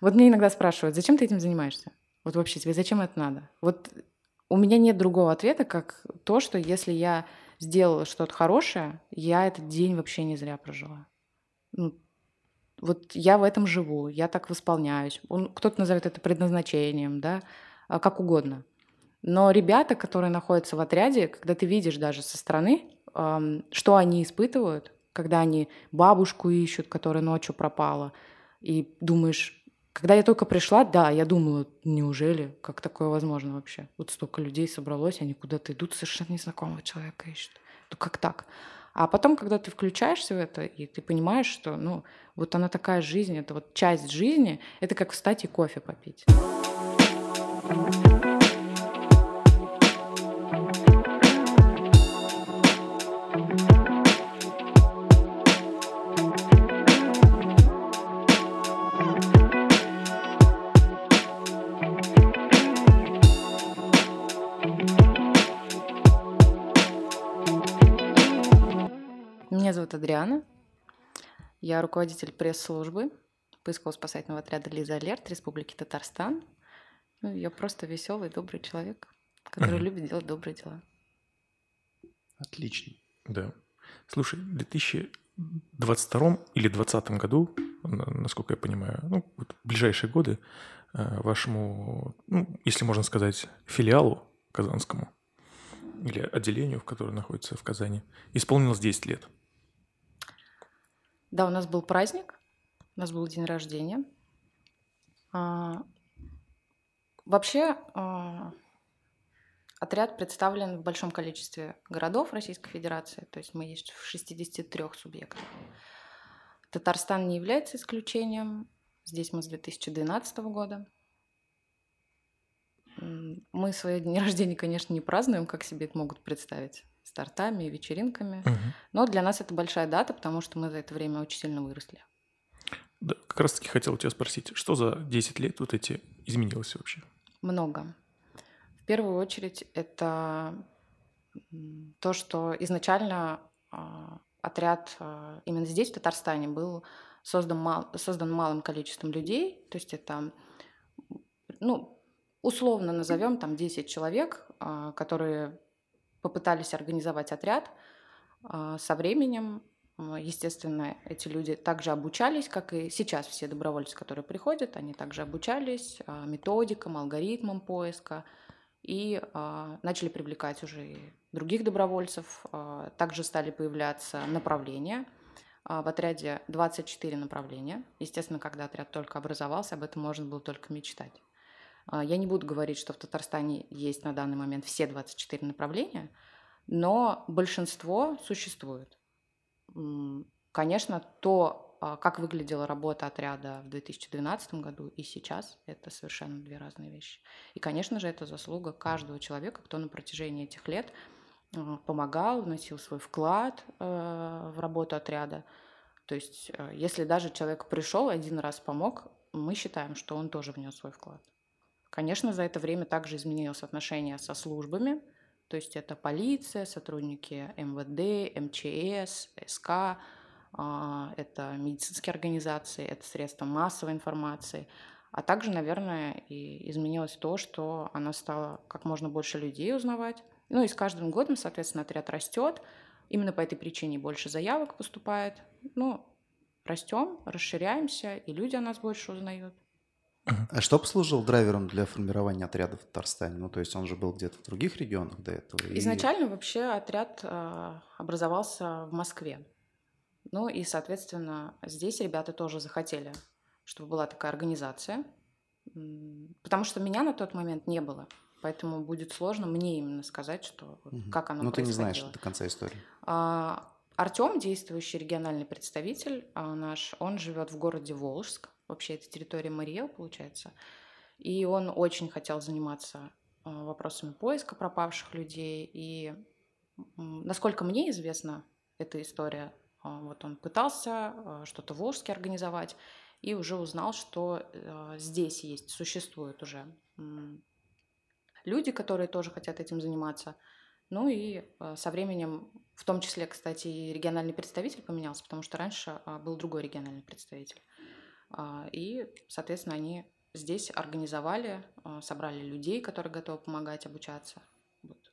Вот мне иногда спрашивают, зачем ты этим занимаешься? Вот вообще тебе зачем это надо? Вот у меня нет другого ответа, как то, что если я сделала что-то хорошее, я этот день вообще не зря прожила. Ну, вот я в этом живу, я так восполняюсь. Он, кто-то назовет это предназначением, да, а, как угодно. Но ребята, которые находятся в отряде, когда ты видишь даже со стороны, что они испытывают, когда они бабушку ищут, которая ночью пропала, и думаешь, когда я только пришла, да, я думала, неужели, как такое возможно вообще? Вот столько людей собралось, они куда-то идут, совершенно незнакомого человека ищут. Ну как так? А потом, когда ты включаешься в это, и ты понимаешь, что, ну, вот она такая жизнь, это вот часть жизни, это как встать и кофе попить. Я руководитель пресс-службы поисково-спасательного отряда «Лиза Алерт» Республики Татарстан. Ну, я просто веселый, добрый человек, который любит делать добрые дела. Отлично. Да. Слушай, в 2022 или 2020 году, насколько я понимаю, ну, вот в ближайшие годы э, вашему, ну, если можно сказать, филиалу казанскому или отделению, в котором находится в Казани, исполнилось 10 лет – да, у нас был праздник, у нас был день рождения. А, вообще а, отряд представлен в большом количестве городов Российской Федерации, то есть мы есть в 63 субъектах. Татарстан не является исключением. Здесь мы с 2012 года. Мы свои дни рождения, конечно, не празднуем, как себе это могут представить с тортами и вечеринками. Угу. Но для нас это большая дата, потому что мы за это время очень сильно выросли. Да, как раз таки хотел тебя спросить, что за 10 лет вот эти изменилось вообще? Много. В первую очередь это то, что изначально а, отряд а, именно здесь, в Татарстане, был создан, мал, создан малым количеством людей, то есть это, ну, условно назовем там 10 человек, а, которые попытались организовать отряд. А, со временем, а, естественно, эти люди также обучались, как и сейчас все добровольцы, которые приходят, они также обучались а, методикам, алгоритмам поиска и начали привлекать уже других добровольцев. Также стали появляться направления. В отряде 24 направления. Естественно, когда отряд только образовался, об этом можно было только мечтать. А, я не буду говорить, что в Татарстане есть на данный момент все 24 направления, но большинство существует. Конечно, то, а, как выглядела работа отряда в 2012 году и сейчас, это совершенно две разные вещи. И, конечно же, это заслуга каждого человека, кто на протяжении этих лет а, помогал, вносил свой вклад в работу отряда. То есть, если даже человек пришел, один раз помог, мы считаем, что он тоже внес свой вклад. Конечно, за это время также изменилось отношение со службами, то есть это полиция, сотрудники МВД, МЧС, СК, а, это медицинские организации, это средства массовой информации. А также, наверное, и изменилось то, что она стала как можно больше людей узнавать. Ну и с каждым годом, соответственно, отряд растет. Именно по этой причине больше заявок поступает. Ну, растем, расширяемся, и люди о нас больше узнают. А что послужил драйвером для формирования отряда в Татарстане? Ну, то есть он же был где-то в других регионах до этого. Изначально и... вообще отряд э, образовался в Москве. Ну и, соответственно, здесь ребята тоже захотели, чтобы была такая организация. Потому что меня на тот момент не было. Поэтому будет сложно мне именно сказать, что угу. как оно Ну, ты не знаешь до конца истории. А, Артем, действующий региональный представитель а наш, он живет в городе Волжск. Вообще это территория Мариэл, получается. И он очень хотел заниматься а, вопросами поиска пропавших людей. И насколько мне известна эта история, а, вот он пытался а, что-то в Волжске организовать и уже узнал, что здесь есть, существуют уже люди, которые тоже хотят этим заниматься. Ну и со временем, в том числе, кстати, и региональный представитель поменялся, потому что раньше был другой региональный представитель. А, и, соответственно, они здесь организовали, а, собрали людей, которые готовы помогать обучаться.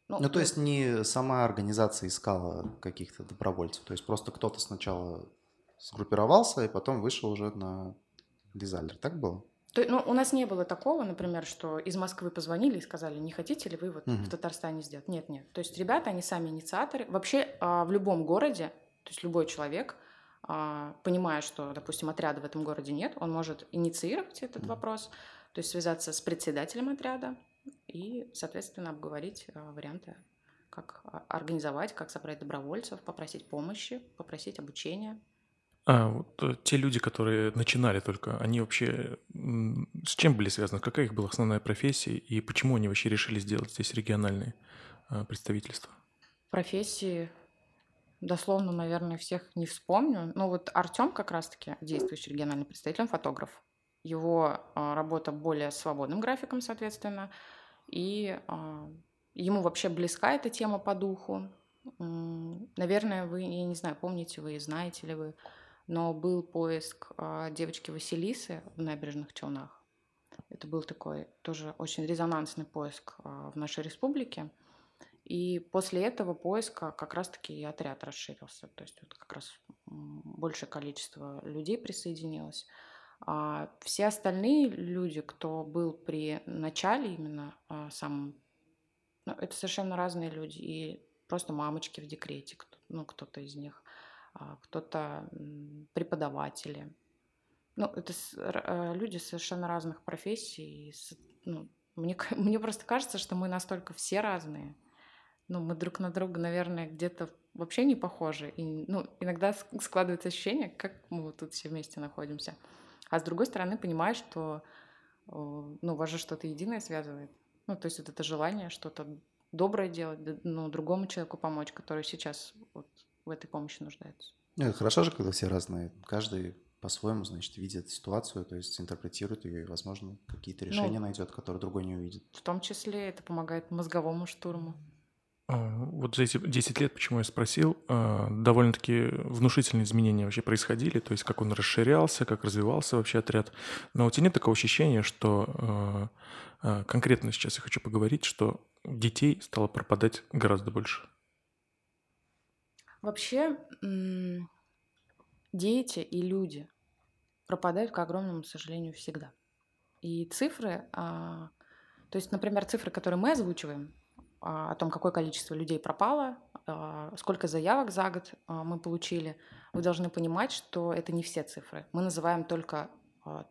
Ну, ну, то есть не сама организация искала каких-то добровольцев, то есть просто кто-то сначала сгруппировался и потом вышел уже на дизайнер, так было? То, ну, у нас не было такого, например, что из Москвы позвонили и сказали, не хотите ли вы вот угу. в Татарстане сделать? Нет, нет. То есть ребята, они сами инициаторы. Вообще а, в любом городе, то есть любой человек, понимая, что, допустим, отряда в этом городе нет, он может инициировать этот вопрос, то есть связаться с председателем отряда и, соответственно, обговорить а, варианты, как организовать, как собрать добровольцев, попросить помощи, попросить обучения. А вот э, те люди, которые начинали только, они вообще с чем были связаны? Какая их была основная профессия и почему они вообще решили сделать здесь региональные а, представительства? Профессии дословно, наверное, всех не вспомню. Но вот Артем как раз-таки действующий региональный представитель, он фотограф. Его а, работа более свободным графиком, соответственно, и а, ему вообще близка эта тема по духу. Наверное, вы, я не знаю, помните вы, знаете ли вы, но был поиск э, девочки Василисы в набережных Челнах. Это был такой тоже очень резонансный поиск э, в нашей республике. И после этого поиска как раз-таки и отряд расширился. То есть вот как раз большее количество людей присоединилось. А все остальные люди, кто был при начале именно а, самом, ну, это совершенно разные люди. И просто мамочки в декрете, кто, ну, кто-то из них. А, кто-то преподаватели. Ну, это э, люди совершенно разных профессий. Ну, мне, мне просто кажется, что мы настолько все разные. Ну, мы друг на друга, наверное, где-то вообще не похожи. И, ну, иногда складывается ощущение, как мы вот тут все вместе находимся. А с другой стороны, понимаешь, что ну, вас же что-то единое связывает. Ну, то есть вот это желание что-то доброе делать, ну, другому человеку помочь, который сейчас вот в этой помощи нуждаются. Ну, это хорошо же, когда все разные. Каждый по-своему, значит, видит ситуацию, то есть интерпретирует ее и, возможно, какие-то ну, решения ну, найдет, которые другой не увидит. В том числе это помогает мозговому штурму. А, вот за эти 10 лет, почему я спросил, а, довольно-таки внушительные изменения вообще происходили, то есть как он расширялся, как развивался вообще отряд. Но у тебя нет такого ощущения, что а, конкретно сейчас я хочу поговорить, что детей стало пропадать гораздо больше? Вообще, дети и люди пропадают, к огромному сожалению, всегда. И цифры, то есть, например, цифры, которые мы озвучиваем, о том, какое количество людей пропало, а, сколько заявок за год мы получили, вы должны понимать, что это не все цифры. Мы называем только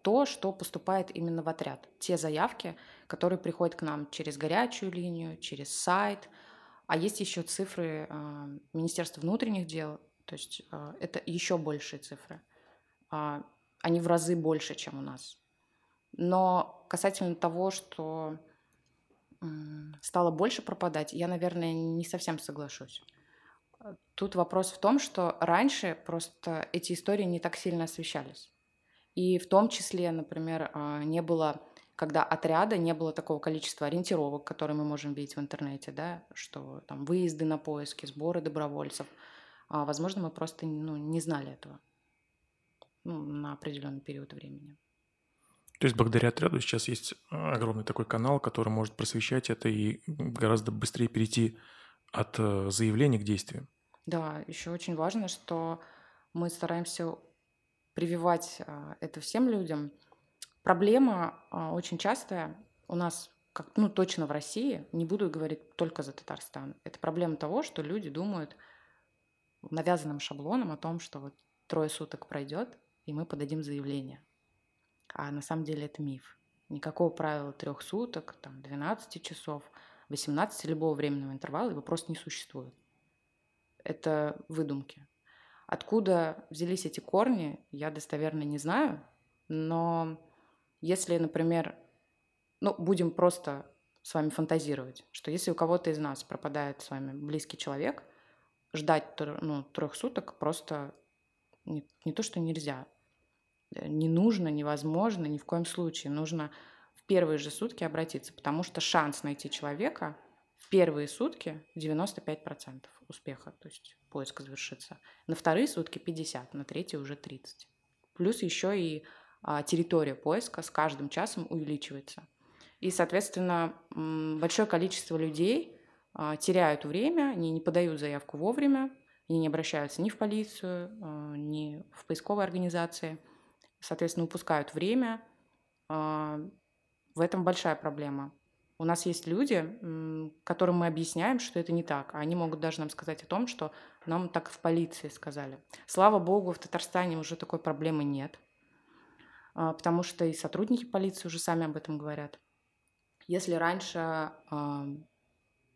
то, что поступает именно в отряд. Те заявки, которые приходят к нам через горячую линию, через сайт – а есть еще цифры а, Министерства внутренних дел, то есть а, это еще большие цифры. А, они в разы больше, чем у нас. Но касательно того, что стало больше пропадать, я, наверное, не совсем соглашусь. Тут вопрос в том, что раньше просто эти истории не так сильно освещались. И в том числе, например, не было когда отряда не было такого количества ориентировок, которые мы можем видеть в интернете, да, что там выезды на поиски, сборы добровольцев. А, возможно, мы просто ну, не знали этого ну, на определенный период времени. То есть благодаря отряду сейчас есть огромный такой канал, который может просвещать это и гораздо быстрее перейти от э, заявления к действию. Да, еще очень важно, что мы стараемся прививать а, это всем людям – Проблема а, очень частая у нас, как, ну точно в России, не буду говорить только за Татарстан, это проблема того, что люди думают навязанным шаблоном о том, что вот трое суток пройдет, и мы подадим заявление. А на самом деле это миф. Никакого правила трех суток, там, 12 часов, 18 любого временного интервала его просто не существует. Это выдумки. Откуда взялись эти корни, я достоверно не знаю, но если, например, ну, будем просто с вами фантазировать, что если у кого-то из нас пропадает с вами близкий человек, ждать ну, трех суток просто не, не то, что нельзя, не нужно, невозможно, ни в коем случае. Нужно в первые же сутки обратиться, потому что шанс найти человека в первые сутки 95% успеха, то есть поиск завершится. На вторые сутки 50, на третьи уже 30. Плюс еще и а, территория поиска с каждым часом увеличивается. И, соответственно, большое количество людей а, теряют время, они не подают заявку вовремя, они не обращаются ни в полицию, а, ни в поисковые организации, соответственно, упускают время. В этом большая проблема. У нас есть люди, которым мы объясняем, что это не так, а они могут даже нам сказать о том, что нам так в полиции сказали. Слава богу, в Татарстане уже такой проблемы нет, а, потому что и сотрудники полиции уже сами об этом говорят. Если раньше а,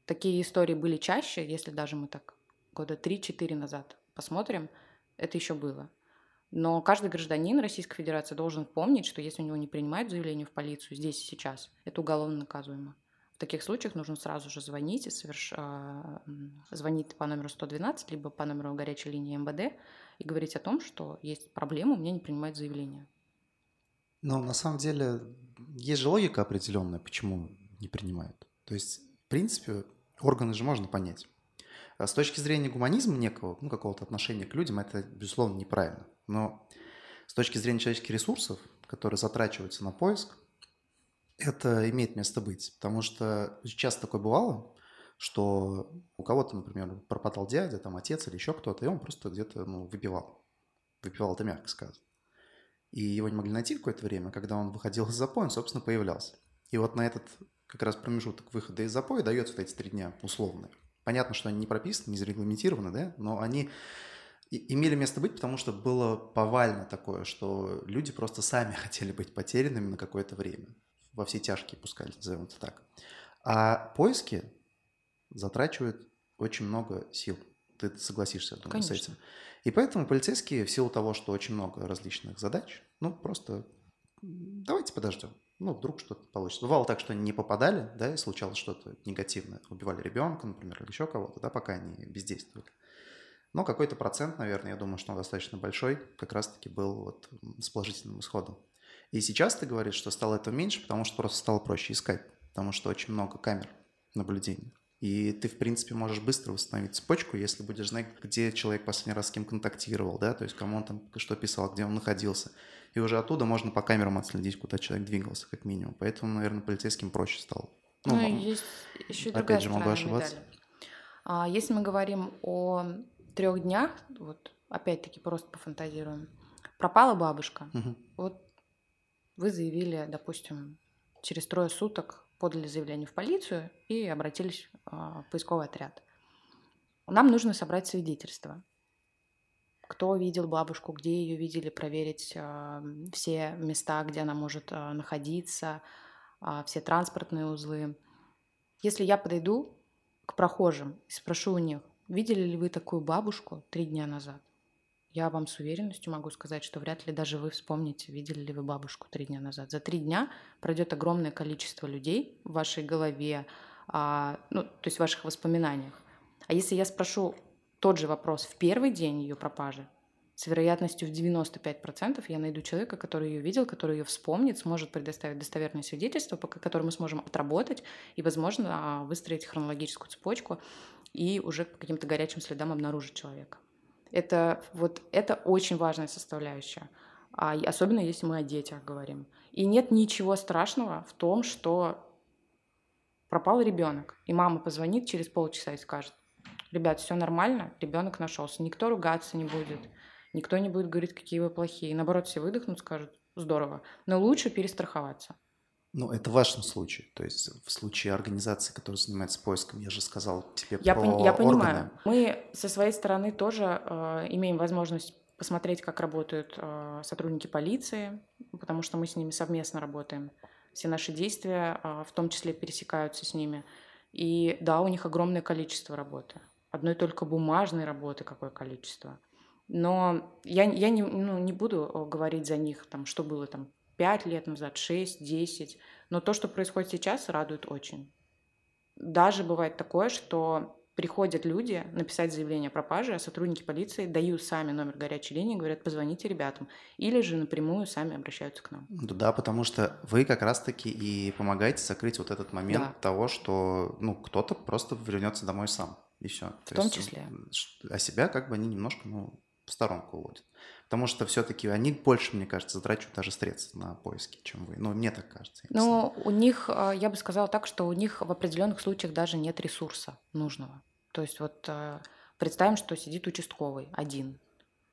такие истории были чаще, если даже мы так года 3-4 назад посмотрим, это еще было. Но каждый гражданин Российской Федерации должен помнить, что если у него не принимают заявление в полицию здесь и сейчас, это уголовно наказуемо. В таких случаях нужно сразу же звонить и соверш... А, звонить по номеру 112, либо по номеру горячей линии МВД и говорить о том, что есть проблема, у меня не принимают заявление. Но на самом деле есть же логика определенная, почему не принимают. То есть, в принципе, органы же можно понять. А с точки зрения гуманизма некого, ну, какого-то отношения к людям, это, безусловно, неправильно. Но с точки зрения человеческих ресурсов, которые затрачиваются на поиск, это имеет место быть. Потому что часто такое бывало, что у кого-то, например, пропадал дядя, там отец или еще кто-то, и он просто где-то ну, выпивал. Выпивал, это мягко сказано. И его не могли найти какое-то время, когда он выходил из запоя, он, собственно, появлялся. И вот на этот как раз промежуток выхода из запоя дается вот эти три дня условные. Понятно, что они не прописаны, не зарегламентированы, да, но они имели место быть, потому что было повально такое, что люди просто сами хотели быть потерянными на какое-то время. Во все тяжкие пускали, назовем это так. А поиски затрачивают очень много сил. Ты согласишься, думаю, Конечно. с этим. И поэтому полицейские, в силу того, что очень много различных задач, ну, просто давайте подождем. Ну, вдруг что-то получится. Бывало так, что не попадали, да, и случалось что-то негативное. Убивали ребенка, например, или еще кого-то, да, пока они бездействовали. Но какой-то процент, наверное, я думаю, что он достаточно большой, как раз-таки был вот с положительным исходом. И сейчас ты говоришь, что стало это меньше, потому что просто стало проще искать, потому что очень много камер наблюдения. И ты, в принципе, можешь быстро восстановить цепочку, если будешь знать, где человек последний раз с кем контактировал, да, то есть кому он там что писал, где он находился. И уже оттуда можно по камерам отследить, куда человек двигался, как минимум. Поэтому, наверное, полицейским проще стало. Ну, ну есть еще опять же, могу ошибаться. Медали. А, если мы говорим о трех днях, вот опять-таки просто пофантазируем, пропала бабушка. Угу. Вот вы заявили, допустим, через трое суток подали заявление в полицию и обратились а, в поисковый отряд. Нам нужно собрать свидетельства. Кто видел бабушку, где ее видели, проверить э, все места, где она может э, находиться, все транспортные узлы. Если я подойду к прохожим и спрошу у них, Видели ли вы такую бабушку три дня назад? Я вам с уверенностью могу сказать, что вряд ли даже вы вспомните, видели ли вы бабушку три дня назад. За три дня пройдет огромное количество людей в вашей голове, а, ну, то есть в ваших воспоминаниях. А если я спрошу тот же вопрос в первый день ее пропажи, с вероятностью в 95% я найду человека, который ее видел, который ее вспомнит, сможет предоставить достоверное свидетельство, по которому мы сможем отработать и, возможно, а, выстроить хронологическую цепочку и уже по каким-то горячим следам обнаружить человека. Это, вот, это очень важная составляющая, а, особенно если мы о детях говорим. И нет ничего страшного в том, что пропал ребенок, и мама позвонит через полчаса и скажет, ребят, все нормально, ребенок нашелся, никто ругаться не будет, Никто не будет говорить, какие вы плохие. Наоборот, все выдохнут, скажут, здорово. Но лучше перестраховаться. Ну, это в вашем случае. То есть в случае организации, которая занимается поиском, я же сказал тебе я про пон- Я понимаю. Мы со своей стороны тоже э, имеем возможность посмотреть, как работают э, сотрудники полиции, потому что мы с ними совместно работаем. Все наши действия э, в том числе пересекаются с ними. И да, у них огромное количество работы. Одной только бумажной работы какое количество – но я, я не, ну, не буду э, говорить за них, там, что было там 5 лет назад, 6, 10. Но то, что происходит сейчас, радует очень. Даже бывает такое, что приходят люди написать заявление о пропаже, а сотрудники полиции дают сами номер горячей линии, говорят, позвоните ребятам. Или же напрямую сами обращаются к нам. Да, потому что вы как раз-таки и помогаете закрыть вот этот момент да. того, что ну, кто-то просто вернется домой сам. И все. В То том есть, числе. А себя как бы они немножко ну, в сторонку уводят. Потому что все-таки они больше, мне кажется, затрачивают даже средств на поиски, чем вы. Ну, мне так кажется. Ну, у них, а, я бы сказала так, что у них в определенных случаях даже нет ресурса нужного. То есть вот а, представим, что сидит участковый один.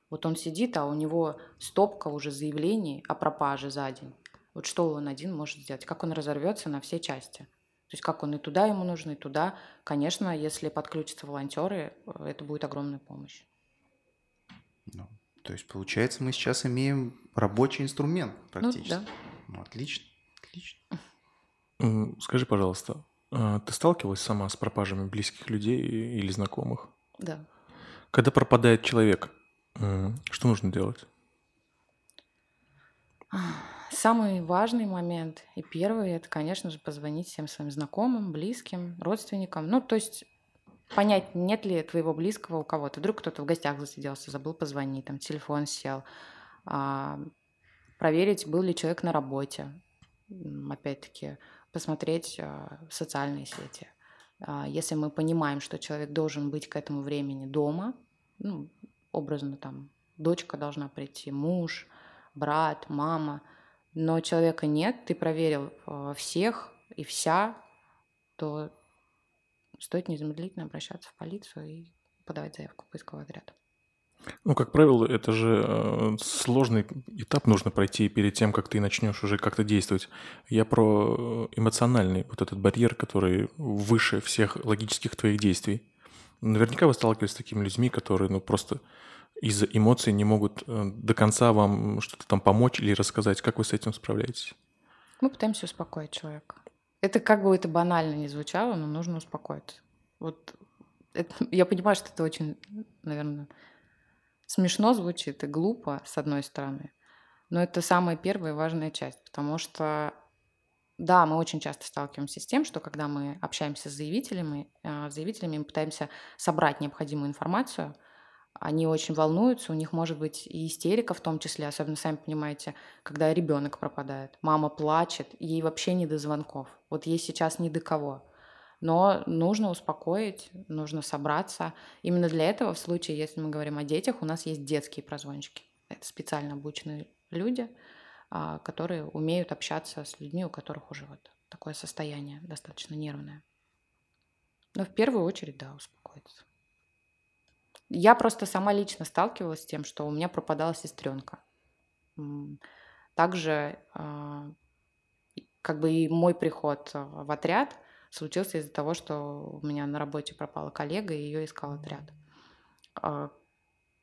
Вот он сидит, а у него стопка уже заявлений о пропаже за день. Вот что он один может сделать? Как он разорвется на все части? То есть как он и туда ему нужно, и туда. Конечно, если подключатся волонтеры, э, это будет огромная помощь. Ну, то есть, получается, мы сейчас имеем рабочий инструмент практически. Ну, да. Ну, отлично, отлично. Скажи, пожалуйста, а ты сталкивалась сама с пропажами близких людей или знакомых? Да. Когда пропадает человек, что нужно делать? Самый важный момент и первый это, конечно же, позвонить всем своим знакомым, близким, родственникам. Ну, то есть понять, нет ли твоего близкого у кого-то. Вдруг кто-то в гостях засиделся, забыл позвонить, там телефон сел. А, проверить, был ли человек на работе. Опять-таки, посмотреть а, социальные сети. А, если мы понимаем, что человек должен быть к этому времени дома, ну, образно там, дочка должна прийти, муж, брат, мама, но человека нет, ты проверил всех и вся, то стоит незамедлительно обращаться в полицию и подавать заявку в поисковый отряд. Ну, как правило, это же э, сложный этап нужно пройти перед тем, как ты начнешь уже как-то действовать. Я про эмоциональный вот этот барьер, который выше всех логических твоих действий. Наверняка вы сталкивались с такими людьми, которые ну, просто из-за эмоций не могут э, до конца вам что-то там помочь или рассказать. Как вы с этим справляетесь? Мы пытаемся успокоить человека. Это как бы это банально не звучало, но нужно успокоиться. Вот это, я понимаю, что это очень, наверное, смешно звучит и глупо, с одной стороны, но это самая первая важная часть, потому что, да, мы очень часто сталкиваемся с тем, что когда мы общаемся с заявителями, э, заявителями мы пытаемся собрать необходимую информацию – они очень волнуются, у них может быть и истерика в том числе, особенно, сами понимаете, когда ребенок пропадает. Мама плачет, ей вообще не до звонков. Вот ей сейчас не до кого. Но нужно успокоить, нужно собраться. Именно для этого, в случае, если мы говорим о детях, у нас есть детские прозвончики. Это специально обученные люди, а, которые умеют общаться с людьми, у которых уже вот такое состояние достаточно нервное. Но в первую очередь, да, успокоиться. Я просто сама лично сталкивалась с тем, что у меня пропадала сестренка. Также а, как бы и мой приход в отряд случился из-за того, что у меня на работе пропала коллега, и ее искал отряд. А,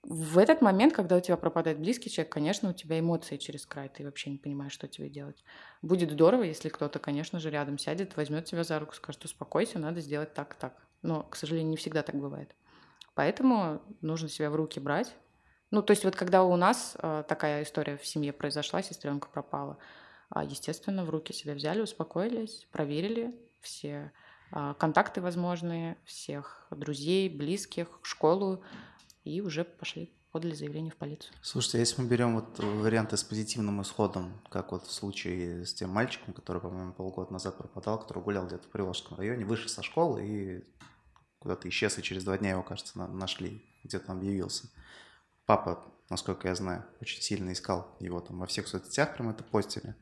в этот момент, когда у тебя пропадает близкий человек, конечно, у тебя эмоции через край, ты вообще не понимаешь, что тебе делать. Будет здорово, если кто-то, конечно же, рядом сядет, возьмет тебя за руку, скажет, успокойся, надо сделать так-так. Но, к сожалению, не всегда так бывает. Поэтому нужно себя в руки брать. Ну, то есть вот когда у нас э, такая история в семье произошла, сестренка пропала, э, естественно, в руки себя взяли, успокоились, проверили все э, контакты возможные, всех друзей, близких, школу, и уже пошли подали заявление в полицию. Слушайте, если мы берем вот варианты с позитивным исходом, как вот в случае с тем мальчиком, который, по-моему, полгода назад пропадал, который гулял где-то в Приволжском районе, вышел со школы и куда-то исчез, и через два дня его, кажется, нашли, где-то там объявился. Папа, насколько я знаю, очень сильно искал его там во всех соцсетях, прям это постили.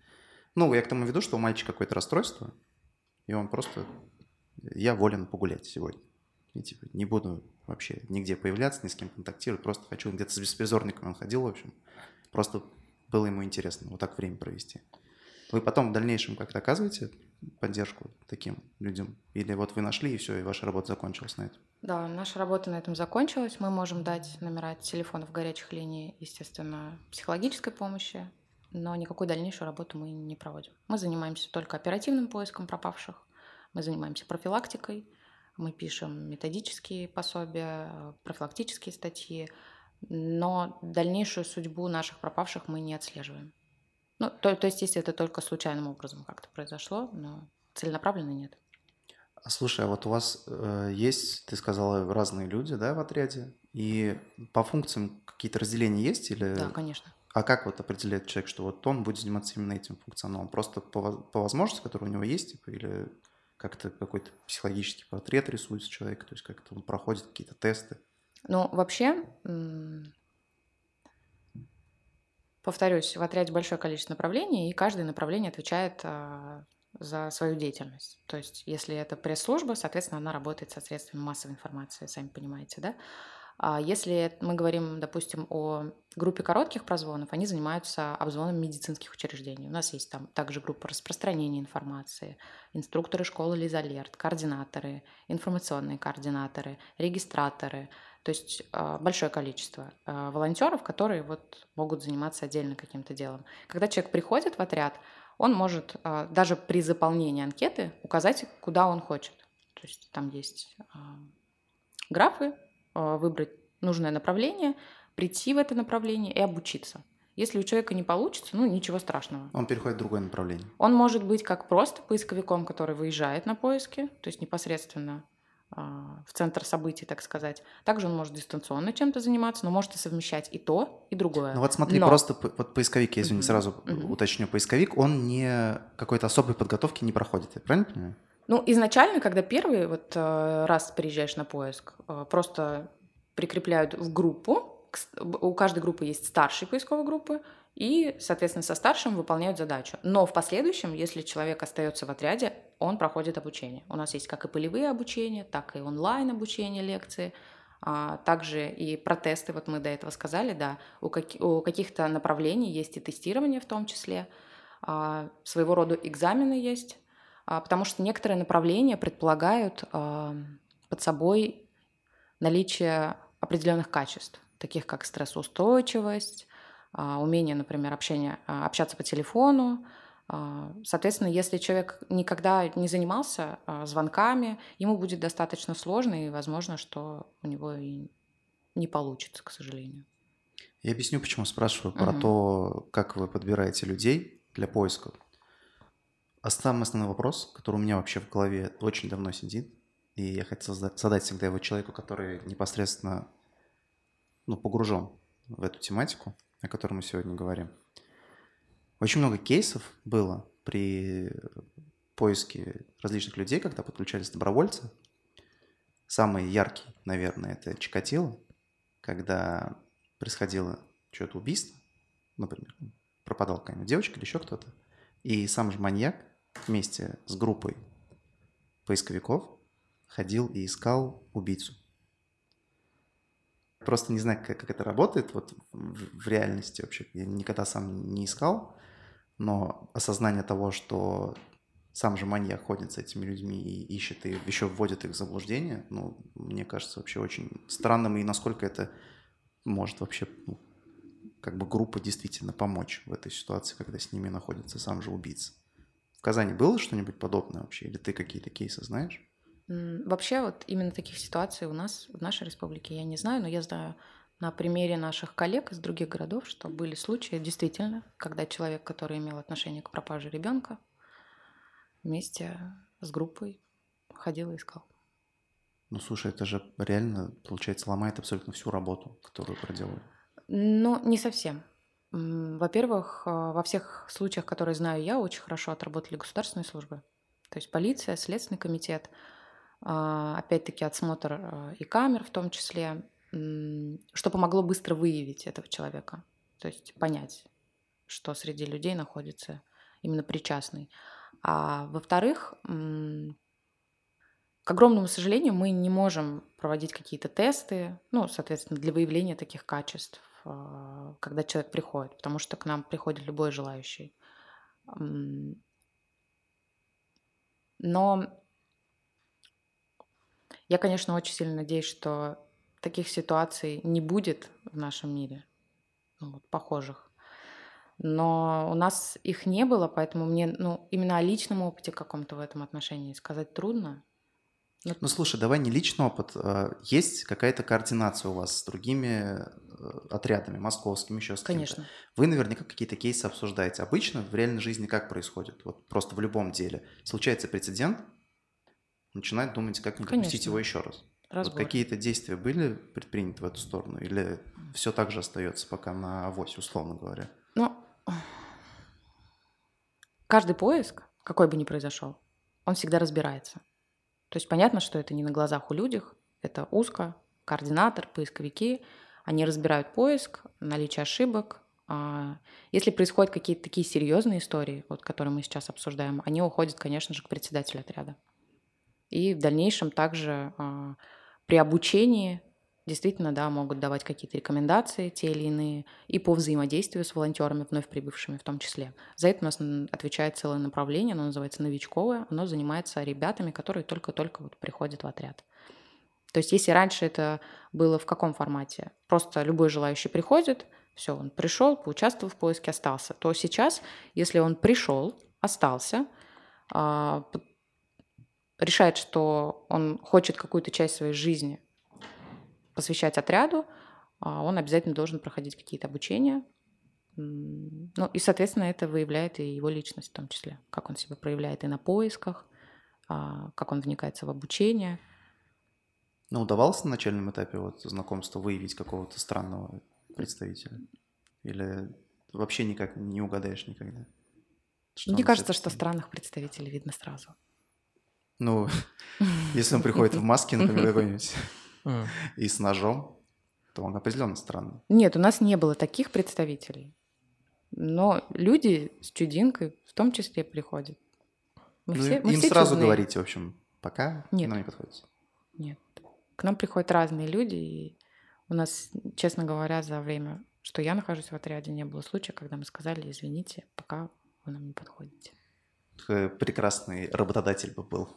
Ну, я к тому веду, что у мальчика какое-то расстройство, и он просто... Я волен погулять сегодня. И типа не буду вообще нигде появляться, ни с кем контактировать, просто хочу где-то с беспризорниками он ходил, в общем. Просто было ему интересно вот так время провести. Вы потом в дальнейшем как-то оказываете поддержку таким людям? Или вот вы нашли и все, и ваша работа закончилась на этом? Да, наша работа на этом закончилась. Мы можем дать номера телефонов горячих линий, естественно, психологической помощи, но никакую дальнейшую работу мы не проводим. Мы занимаемся только оперативным поиском пропавших, мы занимаемся профилактикой, мы пишем методические пособия, профилактические статьи, но дальнейшую судьбу наших пропавших мы не отслеживаем. Ну, то, то есть, если это только случайным образом как-то произошло, но целенаправленно нет. А слушай, а вот у вас э, есть, ты сказала, разные люди, да, в отряде, и по функциям какие-то разделения есть или? Да, конечно. А как вот определяет человек, что вот он будет заниматься именно этим функционалом? Просто по, по возможности, которая у него есть, типа, или как-то какой-то психологический портрет рисуется человека, то есть как-то он проходит какие-то тесты? Ну, вообще, Повторюсь, в отряде большое количество направлений, и каждое направление отвечает а, за свою деятельность. То есть, если это пресс-служба, соответственно, она работает со средствами массовой информации, сами понимаете, да? А если мы говорим, допустим, о группе коротких прозвонов, они занимаются обзвоном медицинских учреждений. У нас есть там также группа распространения информации, инструкторы школы Лизалерт, координаторы, информационные координаторы, регистраторы. То есть а, большое количество а, волонтеров, которые вот могут заниматься отдельно каким-то делом. Когда человек приходит в отряд, он может а, даже при заполнении анкеты указать, куда он хочет. То есть там есть графы, выбрать нужное направление, прийти в это направление и обучиться. Если у человека не получится, ну ничего страшного. Он переходит в другое направление. Он может быть как просто поисковиком, который выезжает на поиски, то есть непосредственно в центр событий, так сказать. Также он может дистанционно чем-то заниматься, но может и совмещать и то, и другое. Ну вот смотри, но... просто вот поисковик, я извини, mm-hmm. сразу mm-hmm. уточню, поисковик, он не какой-то особой подготовки не проходит, я правильно понимаю? Ну, изначально, когда первый вот э, раз приезжаешь на поиск, э, просто прикрепляют в группу, у каждой группы есть старший поисковой группы, и, соответственно, со старшим выполняют задачу. Но в последующем, если человек остается в отряде, он проходит обучение. У нас есть как и полевые обучения, так и онлайн обучение, лекции, а также и протесты, вот мы до этого сказали, да, у, каки- у каких-то направлений есть и тестирование в том числе, а, своего рода экзамены есть, а, потому что некоторые направления предполагают а, под собой наличие определенных качеств, таких как стрессоустойчивость, а, умение, например, общения, а, общаться по телефону. А, соответственно, если человек никогда не занимался звонками, ему будет достаточно сложно, и возможно, что у него и не получится, к сожалению. Я объясню, почему спрашиваю угу. про то, как вы подбираете людей для поиска. А самый основной вопрос, который у меня вообще в голове очень давно сидит, и я хотел задать всегда его человеку, который непосредственно ну, погружен в эту тематику – о котором мы сегодня говорим. Очень много кейсов было при поиске различных людей, когда подключались добровольцы. Самый яркий, наверное, это Чикатило, когда происходило что-то убийство, например, пропадал какая-нибудь девочка или еще кто-то, и сам же маньяк вместе с группой поисковиков ходил и искал убийцу. Просто не знаю, как, как это работает вот в, в реальности вообще. Я никогда сам не искал, но осознание того, что сам же маньяк ходит с этими людьми и ищет, и еще вводит их в заблуждение, ну, мне кажется, вообще очень странным, и насколько это может вообще, ну, как бы группа действительно помочь в этой ситуации, когда с ними находится сам же убийца. В Казани было что-нибудь подобное вообще? Или ты какие-то кейсы знаешь? Вообще вот именно таких ситуаций у нас в нашей республике я не знаю, но я знаю на примере наших коллег из других городов, что были случаи действительно, когда человек, который имел отношение к пропаже ребенка, вместе с группой ходил и искал. Ну, слушай, это же реально, получается, ломает абсолютно всю работу, которую проделали. Ну, не совсем. Во-первых, а, во всех случаях, которые знаю я, очень хорошо отработали государственные службы. То есть полиция, Следственный комитет – а, опять-таки отсмотр а, и камер в том числе, что помогло быстро выявить этого человека, то есть понять, что среди людей находится именно причастный. А во-вторых, к огромному сожалению, мы не можем проводить какие-то тесты, ну, соответственно, для выявления таких качеств, а, когда человек приходит, потому что к нам приходит любой желающий. Но я, конечно, очень сильно надеюсь, что таких ситуаций не будет в нашем мире, ну, вот, похожих. Но у нас их не было, поэтому мне ну, именно о личном опыте каком-то в этом отношении сказать трудно. Ну, ну слушай, давай не личный опыт. А есть какая-то координация у вас с другими э, отрядами, московскими, еще с Конечно. Вы наверняка какие-то кейсы обсуждаете. Обычно в реальной жизни как происходит? Вот просто в любом деле. Случается прецедент, начинать думать, как не допустить его еще раз. Вот какие-то действия были предприняты в эту сторону? Или все так же остается пока на авось, условно говоря? Ну, каждый поиск, какой бы ни произошел, он всегда разбирается. То есть понятно, что это не на глазах у людей, это узко, координатор, поисковики, они разбирают поиск, наличие ошибок, А, если происходят какие-то такие серьезные истории, вот, которые мы сейчас обсуждаем, они уходят, конечно же, к председателю отряда. И в дальнейшем также а, при обучении действительно, да, могут давать какие-то рекомендации, те или иные, и по взаимодействию с волонтерами, вновь прибывшими в том числе. За это у нас отвечает целое направление, оно называется новичковое, оно занимается ребятами, которые только-только вот приходят в отряд. То есть если раньше это было в каком формате? Просто любой желающий приходит, все, он пришел, поучаствовал в поиске, остался. То сейчас, если он пришел, остался, а, решает, что он хочет какую-то часть своей жизни посвящать отряду, а, он обязательно должен проходить какие-то обучения. Ну и, соответственно, это выявляет и его личность в том числе, как он себя проявляет и на поисках, а, как он вникается в обучение. Ну, удавалось на начальном этапе вот знакомства выявить какого-то странного представителя? Или вообще никак не угадаешь никогда? Что Мне кажется, что странных представителей видно сразу. Ну, если он приходит в маске, например, какой-нибудь, и с ножом, то он определенно странный. Нет, у нас не было таких представителей. Но люди с чудинкой в том числе приходят. Мы ну, все, мы им все сразу чудные. говорите, в общем, пока Нет. нам не подходит. Нет. К нам приходят разные люди, и у нас, честно говоря, за время, что я нахожусь в отряде, не было случая, когда мы сказали, извините, пока вы нам не подходите. Прекрасный работодатель бы был.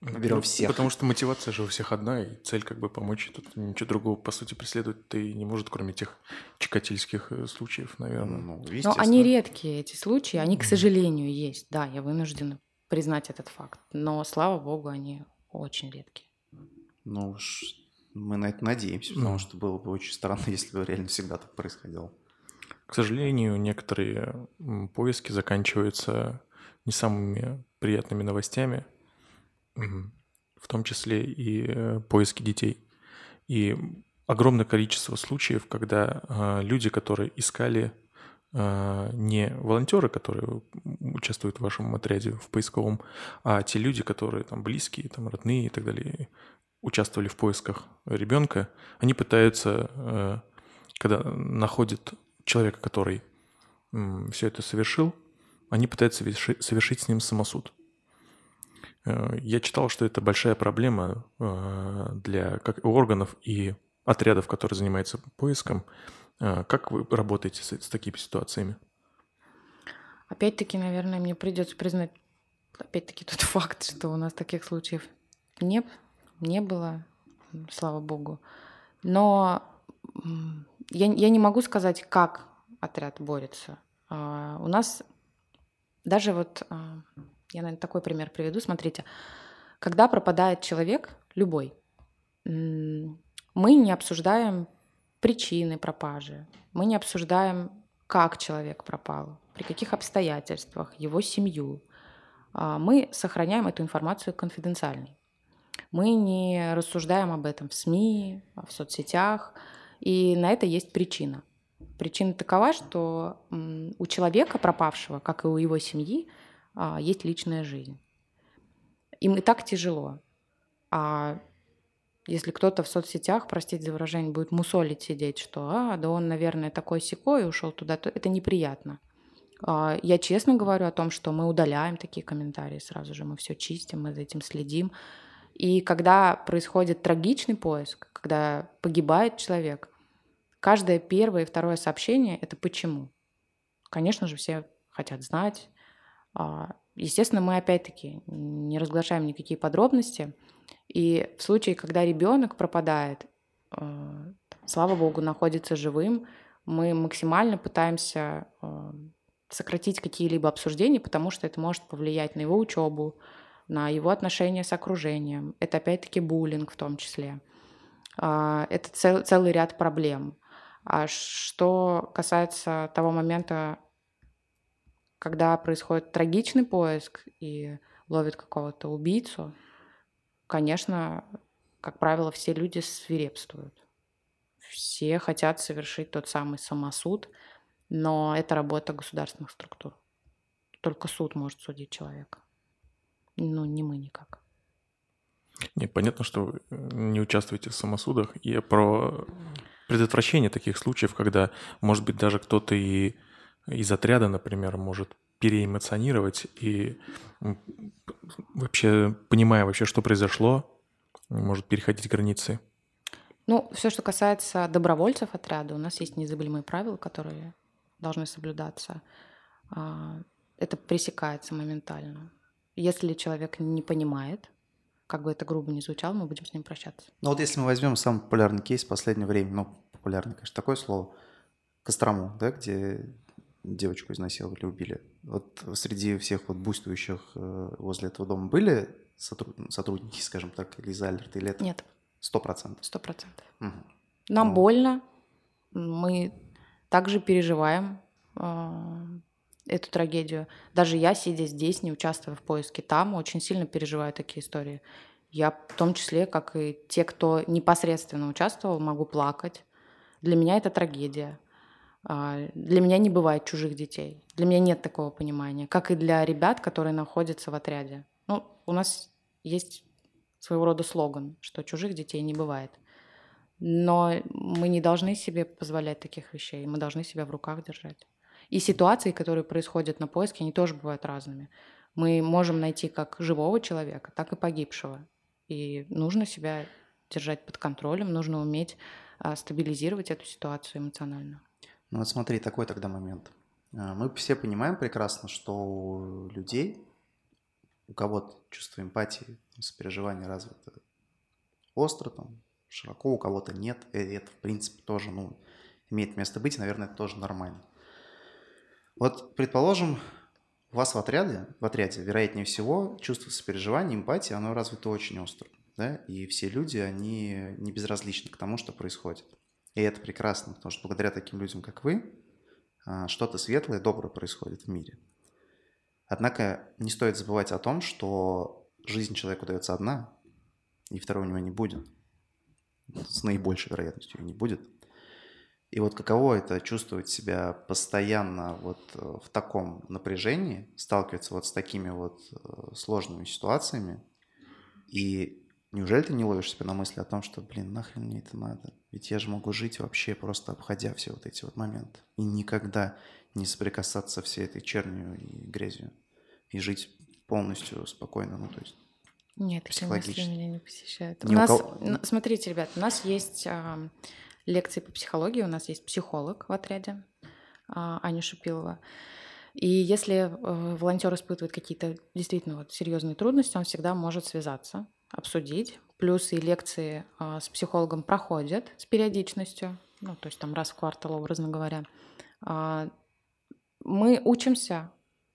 Берем ну, всех. Потому что мотивация же у всех одна, и цель как бы помочь. Тут ничего другого, по сути, преследовать ты не может, кроме тех чекательских э, случаев, наверное. Ну, Но они редкие, эти случаи. Они, к сожалению, есть. Да, я вынуждена признать этот факт. Но, слава богу, они очень редкие. Ну уж мы на это надеемся, потому ну. что было бы очень странно, если бы реально всегда так происходило. К сожалению, некоторые поиски заканчиваются не самыми приятными новостями, в том числе и э, поиски детей. И огромное количество случаев, когда а, люди, которые искали а, не волонтеры, которые участвуют в вашем отряде в поисковом, а те люди, которые там близкие, там родные и так далее, участвовали в поисках ребенка, они пытаются, э, когда находят человека, который все это совершил, они пытаются совершить с ним самосуд. Э, я читал, что это большая проблема э, для как органов и отрядов, которые занимаются поиском. Как вы работаете с, с такими ситуациями? Опять-таки, наверное, мне придется признать, опять-таки, тот факт, что у нас таких случаев нет, не было, слава богу. Но я, я не могу сказать, как отряд борется. А, у нас даже вот, а, я, наверное, такой пример приведу. Смотрите, когда пропадает человек, любой, мы не обсуждаем причины пропажи, мы не обсуждаем, как человек пропал, при каких обстоятельствах, его семью. А, мы сохраняем эту информацию конфиденциальной. Мы не рассуждаем об этом в СМИ, в соцсетях, и на это есть причина. Причина такова, что у человека пропавшего, как и у его семьи, а, есть личная жизнь. Им и так тяжело. А если кто-то в соцсетях, простите за выражение, будет мусолить сидеть, что а, да он, наверное, такой секой ушел туда, то это неприятно. А, я честно говорю о том, что мы удаляем такие комментарии сразу же, мы все чистим, мы за этим следим. И когда происходит трагичный поиск, когда погибает человек, каждое первое и второе сообщение — это почему. Конечно же, все хотят знать. А, естественно, мы опять-таки не разглашаем никакие подробности. И в случае, когда ребенок пропадает, э, слава богу, находится живым, мы максимально пытаемся э, сократить какие-либо обсуждения, потому что это может повлиять на его учебу, на его отношения с окружением. Это опять-таки буллинг в том числе. А, это цел, целый ряд проблем. А что касается того момента, когда происходит трагичный поиск и ловит какого-то убийцу, конечно, как правило, все люди свирепствуют. Все хотят совершить тот самый самосуд, но это работа государственных структур. Только суд может судить человека. Ну, не мы никак. Не, понятно, что вы не участвуете в самосудах. Я про предотвращение таких случаев, когда, может быть, даже кто-то и из отряда, например, может переэмоционировать и вообще, понимая вообще, что произошло, может переходить границы? Ну, все, что касается добровольцев отряда, у нас есть незабываемые правила, которые должны соблюдаться. А, это пресекается моментально. Если человек не понимает, как бы это грубо ни звучало, мы будем с ним прощаться. Ну вот если мы возьмем самый популярный кейс в последнее время, ну, популярный, конечно, такое слово, Кострому, да, где девочку изнасиловали, убили. Вот среди всех вот буйствующих э, возле этого дома были сотруд... сотрудники, скажем так, или из Альерта, или это? Нет. Сто процентов? Сто процентов. Угу. Нам Ну. больно, мы также переживаем э, эту трагедию. Даже я, сидя здесь, не участвуя в поиске там, очень сильно переживаю такие истории. Я в том числе, как и те, кто непосредственно участвовал, могу плакать. Для меня это трагедия. А, Для меня не бывает чужих детей. Для меня нет такого понимания, как и для ребят, которые находятся в отряде. Ну, у нас есть своего рода слоган, что чужих детей не бывает. Но мы не должны себе позволять таких вещей, мы должны себя в руках держать. И ситуации, которые происходят на поиске, они тоже бывают разными. Мы можем найти как живого человека, так и погибшего. И нужно себя держать под контролем, нужно уметь а, стабилизировать эту ситуацию эмоционально. Ну вот смотри, такой тогда момент. А, Мы все понимаем прекрасно, что у людей, у кого-то чувство эмпатии, сопереживания развито остро, там, широко, у кого-то нет. И это, в принципе, тоже ну, имеет место быть, и, наверное, это тоже нормально. Вот, предположим, у вас в отряде, в отряде, вероятнее всего, чувство сопереживания, эмпатии, оно развито очень остро. Да? И все люди, они не безразличны к тому, что происходит. И это прекрасно, потому что благодаря таким людям, как вы, а, что-то светлое, доброе происходит в мире. Однако не стоит забывать о том, что жизнь человеку дается одна, и второй у него не будет. С наибольшей вероятностью не будет. И вот каково это чувствовать себя постоянно вот э, в таком напряжении, сталкиваться вот с такими вот э, сложными ситуациями, и неужели ты не ловишь себя на мысли о том, что, блин, нахрен мне это надо? Ведь я же могу жить вообще просто обходя все вот эти вот моменты. И никогда не соприкасаться со всей этой чернью и грязью. И жить полностью спокойно, ну то есть Нет, такие мысли меня не посещают. У у нас, кого- смотрите, ребят, у нас есть а, лекции по психологии, у нас есть психолог в отряде, а, Аня Шипилова. И если э, волонтер испытывает какие-то действительно вот серьезные трудности, он всегда может связаться, обсудить. Плюс и лекции а, с психологом проходят с периодичностью, ну, то есть там раз в квартал, образно говоря. А, мы учимся,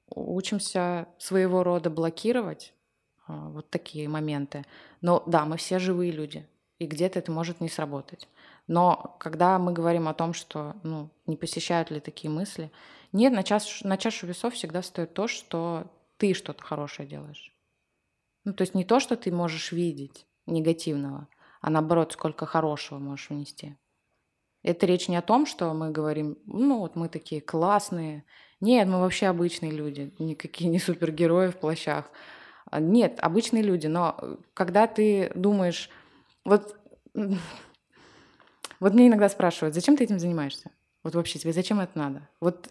учимся своего рода блокировать вот такие моменты. Но да, мы все живые люди, и где-то это может не сработать. Но когда мы говорим о том, что ну, не посещают ли такие мысли, нет, на, час, на чашу весов всегда стоит то, что ты что-то хорошее делаешь. Ну, то есть не то, что ты можешь видеть негативного, а наоборот, сколько хорошего можешь внести. Это речь не о том, что мы говорим, ну вот мы такие классные. Нет, мы вообще обычные люди, никакие не супергерои в плащах. А, Нет, обычные люди, но э, когда ты думаешь, вот, вот мне иногда спрашивают, зачем ты этим занимаешься? Вот вообще тебе зачем это надо? Вот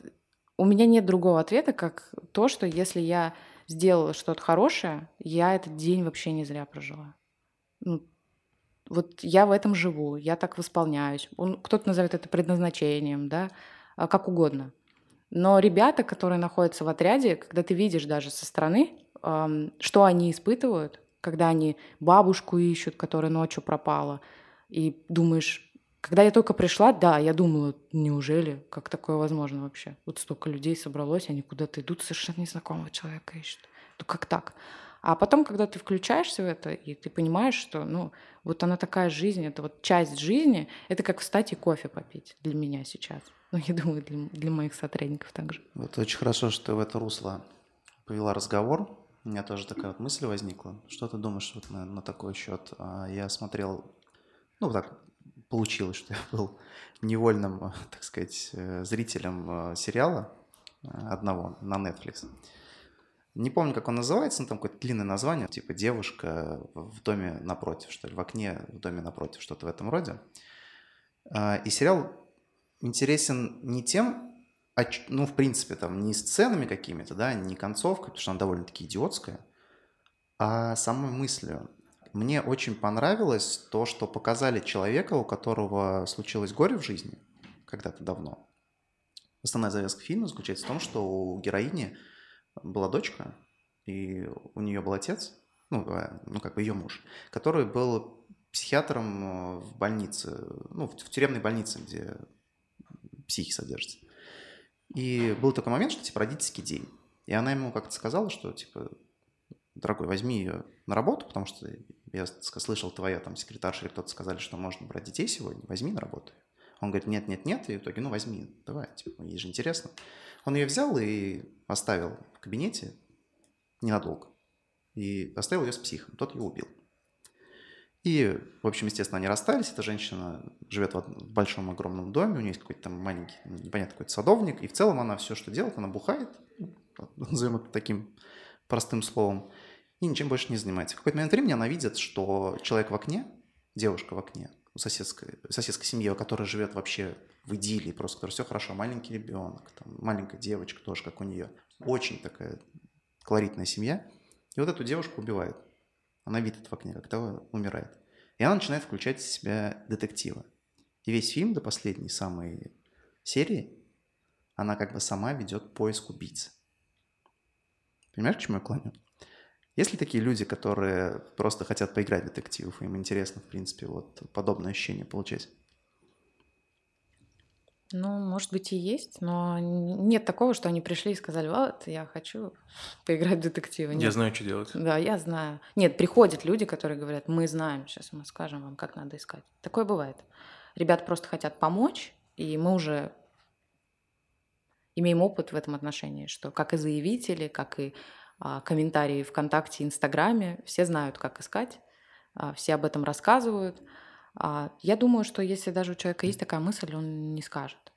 у меня нет другого ответа, как то, что если я сделала что-то хорошее, я этот день вообще не зря прожила. Ну, вот я в этом живу, я так восполняюсь. Он, кто-то назовет это предназначением, да, а, как угодно. Но ребята, которые находятся в отряде, когда ты видишь даже со стороны, что они испытывают, когда они бабушку ищут, которая ночью пропала, и думаешь, когда я только пришла, да, я думала, неужели, как такое возможно вообще? Вот столько людей собралось, они куда-то идут, совершенно незнакомого человека ищут. Ну как так? А потом, когда ты включаешься в это, и ты понимаешь, что, ну, вот она такая жизнь, это вот часть жизни, это как встать и кофе попить для меня сейчас. Ну, я думаю, для, для моих сотрудников также. Вот очень хорошо, что ты в это русло повела разговор. У меня тоже такая вот мысль возникла. Что ты думаешь вот на, на такой счет? А, Я смотрел, ну так получилось, что я был невольным, э, так сказать, э, зрителем э, сериала одного на Netflix. Не помню, как он называется, но там какое-то длинное название, типа «Девушка в доме напротив», что ли, в окне в доме напротив, что-то в этом роде. И сериал интересен не тем, ну, в принципе, там, не сценами какими-то, да, не концовкой, потому что она довольно-таки идиотская, а самой мыслью. Мне очень понравилось то, что показали человека, у которого случилось горе в жизни когда-то давно. Основная завязка фильма заключается в том, что у героини была дочка, и у нее был отец, ну, э, ну как бы ее муж, который был психиатром э, в больнице, ну, в, в тюремной больнице, где психи содержатся. И был такой момент, что, типа, родительский день. И она ему как-то сказала, что, типа, дорогой, возьми ее на работу, потому что я слышал, твоя там секретарша или кто-то сказали, что можно брать детей сегодня, возьми на работу. Он говорит, нет, нет, нет, и в итоге, ну, возьми, давай, типа, ей же интересно. Он ее взял и оставил в кабинете ненадолго. И оставил ее с психом, тот ее убил. И, в общем, естественно, они расстались. Эта женщина живет в большом огромном доме, у нее есть какой-то там маленький, непонятно какой-то садовник, и в целом она все, что делает, она бухает, назовем это таким простым словом, и ничем больше не занимается. В какой-то момент времени она видит, что человек в окне, девушка в окне, у соседской, соседской семьи, которая живет вообще в идиллии, просто, которая все хорошо, маленький ребенок, там, маленькая девочка тоже, как у нее. Очень такая колоритная семья. И вот эту девушку убивают. Она видит в окне, как того умирает. И она начинает включать в себя детектива. И весь фильм до последней самой серии она как бы сама ведет поиск убийцы. Понимаешь, к чему я клоню? Есть ли такие люди, которые просто хотят поиграть в детективов, им интересно, в принципе, вот подобное ощущение получать? Ну, может быть, и есть, но нет такого, что они пришли и сказали, вот, я хочу поиграть в детективы. Нет. Я знаю, что делать. Да, я знаю. Нет, приходят люди, которые говорят, мы знаем, сейчас мы скажем вам, как надо искать. Такое бывает. Ребята просто хотят помочь, и мы уже имеем опыт в этом отношении, что как и заявители, как и комментарии ВКонтакте, Инстаграме, все знают, как искать, а, все об этом рассказывают – а, я думаю, что если даже у человека есть такая мысль, он не скажет.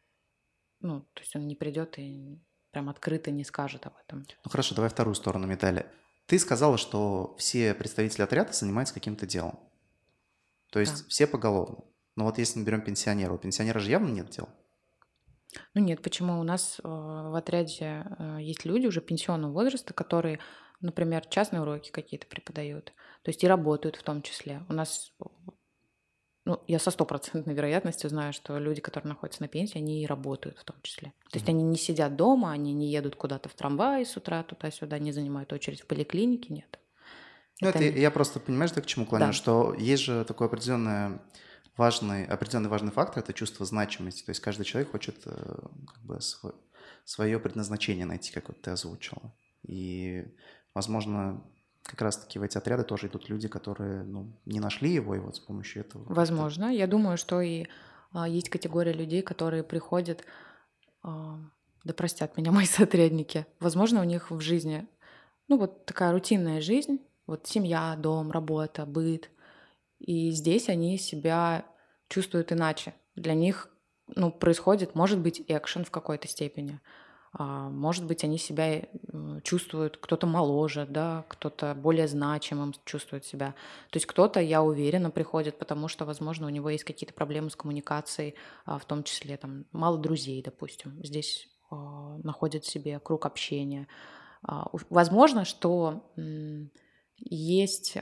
Ну, то есть он не придет и прям открыто не скажет об этом. Ну хорошо, давай вторую сторону медали. Ты сказала, что все представители отряда занимаются каким-то делом. То есть да. все поголовно. Но вот если мы берем пенсионера, у пенсионера же явно нет дел. Ну нет, почему? У нас э, в отряде э, есть люди уже пенсионного возраста, которые, например, частные уроки какие-то преподают, то есть и работают в том числе. У нас ну, я со стопроцентной вероятностью знаю, что люди, которые находятся на пенсии, они и работают в том числе. То есть они не сидят дома, они не едут куда-то в трамвае с утра туда-сюда, не занимают очередь в поликлинике, нет. Ну, это, это я просто, понимаешь, так к чему клоню, да. что есть же такой определенный важный, определенный важный фактор, это чувство значимости. То есть каждый человек хочет э, как бы свое предназначение найти, как вот ты озвучила. И, возможно, как раз-таки в эти отряды тоже идут люди, которые ну, не нашли его, и вот с помощью этого... Возможно. Я думаю, что и а, есть категория людей, которые приходят... А, да простят меня мои сотрудники. Возможно, у них в жизни, ну вот такая рутинная жизнь, вот семья, дом, работа, быт. И здесь они себя чувствуют иначе. Для них ну, происходит, может быть, экшен в какой-то степени. А, может быть, они себя чувствуют, кто-то моложе, да, кто-то более значимым чувствует себя. То есть кто-то, я уверена, приходит, потому что, возможно, у него есть какие-то проблемы с коммуникацией, а, в том числе там мало друзей, допустим. Здесь а, находит себе круг общения. Возможно, что есть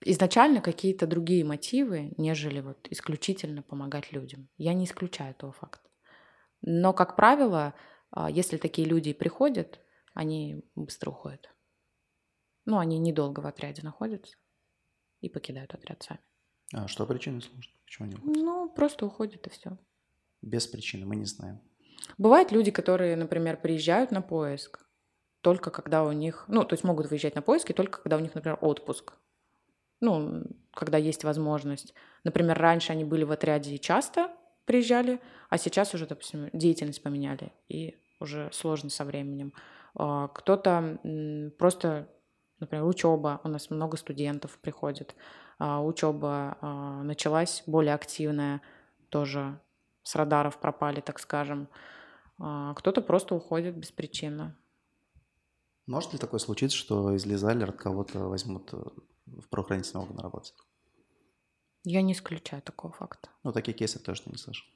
изначально какие-то другие мотивы, нежели вот исключительно помогать людям. Я не исключаю этого факта. Но, как правило, а, если такие люди приходят, они быстро уходят. Ну, они недолго в отряде находятся и покидают отряд сами. А что причина служит? Почему они уходят? Ну, просто уходят и все. Без причины, мы не знаем. Бывают люди, которые, например, приезжают на поиск только когда у них, ну, то есть могут выезжать на поиски только когда у них, например, отпуск. Ну, когда есть возможность. Например, раньше они были в отряде часто, приезжали, а сейчас уже, допустим, деятельность поменяли, и уже сложно со временем. А, кто-то просто, например, учеба, у нас много студентов приходит, а, учеба а, началась более активная, тоже с радаров пропали, так скажем. Кто-то просто уходит беспричинно. Может ли такое случиться, что из Лизалер кого-то возьмут э, в правоохранительные органы работать? Я не исключаю такого факта. Ну, такие кейсы тоже не слышал.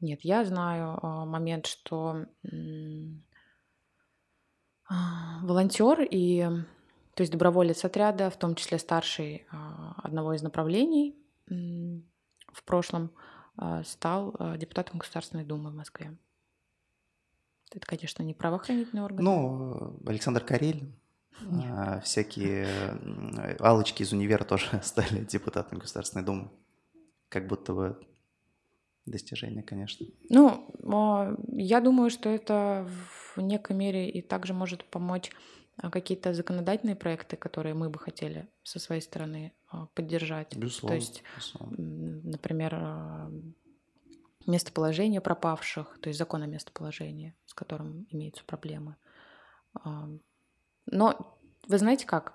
Нет, я знаю а, момент, что а, волонтер и, то есть доброволец отряда, в том числе старший а, одного из направлений в прошлом, стал депутатом Государственной Думы в Москве. Это, конечно, не правоохранительный орган. Ну, Александр Карелин, а, всякие алочки из универа тоже стали депутатами Государственной Думы. Как будто бы достижение, конечно. Ну, я думаю, что это в некой мере и также может помочь а, какие-то законодательные проекты, которые мы бы хотели со своей стороны а, поддержать. Безусловно. То есть, безусловно. например, а, местоположение пропавших, то есть закон о местоположении, с которым имеются проблемы. Но вы знаете как?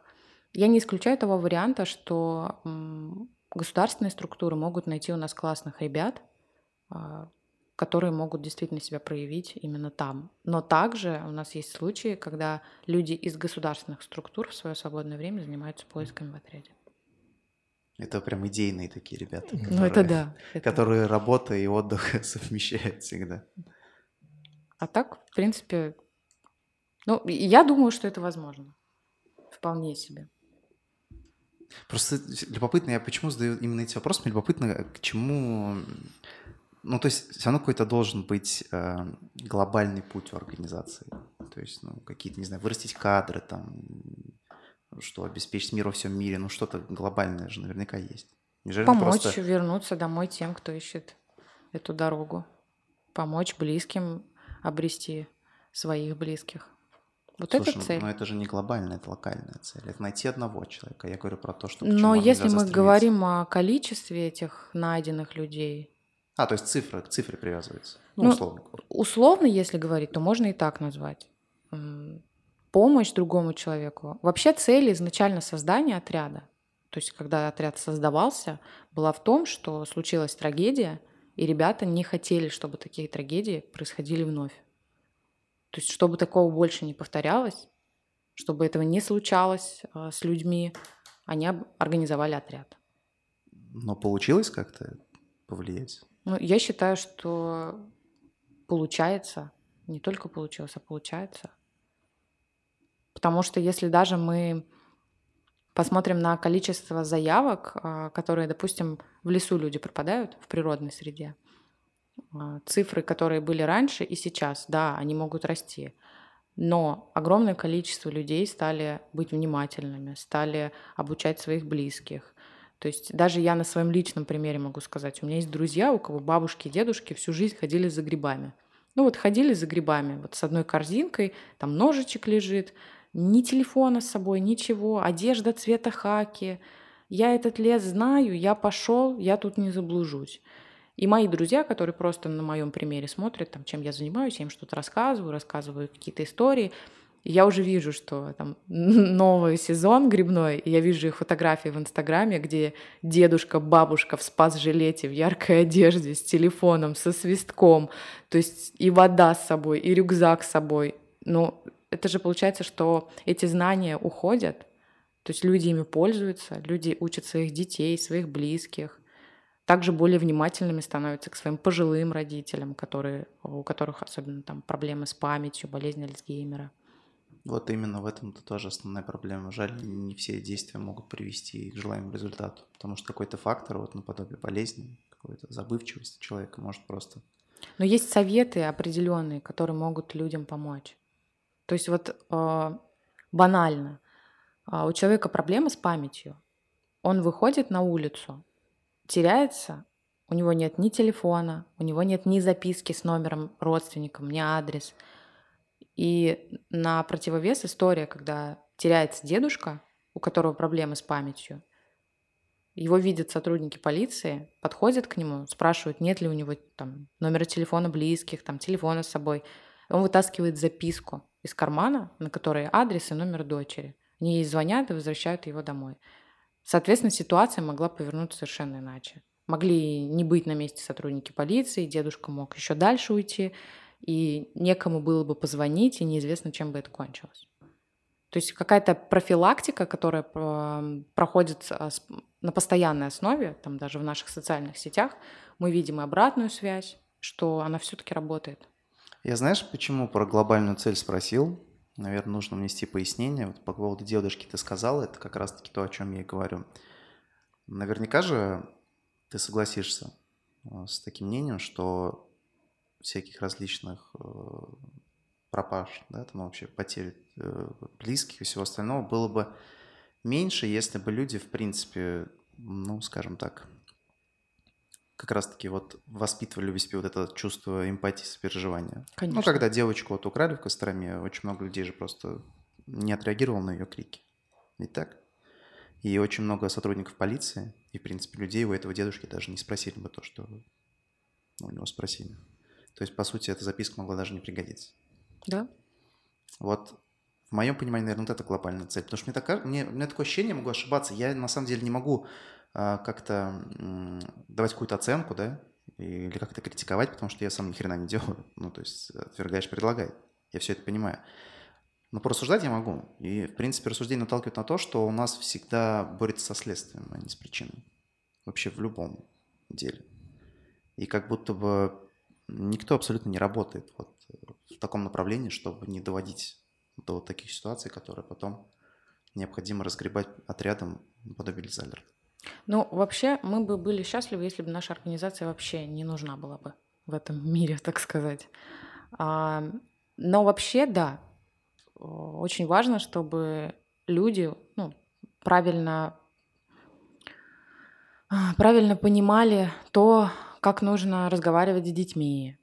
Я не исключаю того варианта, что государственные структуры могут найти у нас классных ребят, которые могут действительно себя проявить именно там. Но также у нас есть случаи, когда люди из государственных структур в свое свободное время занимаются поисками в отряде. Это прям идейные такие ребята. Ну, которые, это да. Это... Которые работа и отдых совмещают всегда. А так, в принципе, ну, я думаю, что это возможно. Вполне себе. Просто любопытно, я почему задаю именно эти вопросы, мне любопытно, к чему ну, то есть все равно какой-то должен быть э, глобальный путь у организации. То есть, ну, какие-то, не знаю, вырастить кадры, там, что обеспечить мир во всем мире, ну, что-то глобальное же наверняка есть. Неужели Помочь просто... вернуться домой тем, кто ищет эту дорогу. Помочь близким обрести своих близких. Вот Слушай, это цель. Но это же не глобальная, это локальная цель. Это найти одного человека. Я говорю про то, что... Но если мы говорим о количестве этих найденных людей, а, то есть цифра, к цифре привязывается. Ну, ну условно. Условно, если говорить, то можно и так назвать. Помощь другому человеку. Вообще цель изначально создания отряда, то есть когда отряд создавался, была в том, что случилась трагедия, и ребята не хотели, чтобы такие трагедии происходили вновь. То есть чтобы такого больше не повторялось, чтобы этого не случалось э, с людьми, они организовали отряд. Но получилось как-то повлиять? Ну, я считаю, что получается, не только получилось, а получается. Потому что если даже мы посмотрим на количество заявок, а, которые, допустим, в лесу люди пропадают в природной среде, а, цифры, которые были раньше и сейчас, да, они могут расти. Но огромное количество людей стали быть внимательными, стали обучать своих близких, то есть даже я на своем личном примере могу сказать, у меня есть друзья, у кого бабушки и дедушки всю жизнь ходили за грибами. Ну вот ходили за грибами, вот с одной корзинкой, там ножичек лежит, ни телефона с собой, ничего, одежда цвета хаки. Я этот лес знаю, я пошел, я тут не заблужусь. И мои друзья, которые просто на моем примере смотрят, там, чем я занимаюсь, я им что-то рассказываю, рассказываю какие-то истории – я уже вижу, что там новый сезон грибной, и я вижу их фотографии в Инстаграме, где дедушка, бабушка в спас-жилете, в яркой одежде, с телефоном, со свистком, то есть и вода с собой, и рюкзак с собой. Ну, это же получается, что эти знания уходят, то есть люди ими пользуются, люди учат своих детей, своих близких, также более внимательными становятся к своим пожилым родителям, которые, у которых особенно там проблемы с памятью, болезнь Альцгеймера. Вот именно в этом-то тоже основная проблема. Жаль, не все действия могут привести к желаемому результату, потому что какой-то фактор, вот наподобие болезни, какой-то забывчивости человека может просто... Но есть советы определенные, которые могут людям помочь. То есть вот э, банально, э, у человека проблема с памятью, он выходит на улицу, теряется, у него нет ни телефона, у него нет ни записки с номером родственником, ни адрес – и на противовес история, когда теряется дедушка, у которого проблемы с памятью, его видят сотрудники полиции, подходят к нему, спрашивают, нет ли у него там номера телефона близких, там телефона с собой. Он вытаскивает записку из кармана, на которой адрес и номер дочери. Они ей звонят и возвращают его домой. Соответственно, ситуация могла повернуться совершенно иначе. Могли не быть на месте сотрудники полиции, дедушка мог еще дальше уйти, и некому было бы позвонить, и неизвестно, чем бы это кончилось. То есть какая-то профилактика, которая проходит на постоянной основе, там даже в наших социальных сетях, мы видим и обратную связь, что она все-таки работает. Я знаешь, почему про глобальную цель спросил? Наверное, нужно внести пояснение. Вот по поводу девушки ты сказал, это как раз-таки то, о чем я и говорю. Наверняка же ты согласишься э, с таким мнением, что всяких различных э, пропаж, да, там вообще потери э, близких и всего остального было бы меньше, если бы люди, в принципе, ну, скажем так, как раз-таки вот воспитывали в себе вот это чувство эмпатии, сопереживания. Конечно. Ну, когда девочку вот украли в Костроме, очень много людей же просто не отреагировало на ее крики. Ведь так? И очень много сотрудников полиции и, в принципе, людей у этого дедушки даже не спросили бы то, что у него спросили. То есть, по сути, эта записка могла даже не пригодиться. Да. Вот в моем понимании, наверное, вот это глобальная цель. Потому что мне, так, мне, у меня такое ощущение, могу ошибаться, я на самом деле не могу как-то м, давать какую-то оценку, да, или как-то критиковать, потому что я сам ни хрена не делаю. Ну, то есть отвергаешь, предлагай. Я все это понимаю. Но порассуждать я могу. И, в принципе, рассуждение наталкивает на то, что у нас всегда борется со следствием, а не с причиной. Вообще в любом деле. И как будто бы никто абсолютно не работает вот в таком направлении, чтобы не доводить до таких ситуаций, которые потом необходимо разгребать отрядом наподобие Лизалерт. Ну, вообще, мы бы были счастливы, если бы наша организация вообще не нужна была бы в этом мире, так сказать. А, но вообще, да, очень важно, чтобы люди ну, правильно, правильно понимали то, как нужно разговаривать с детьми,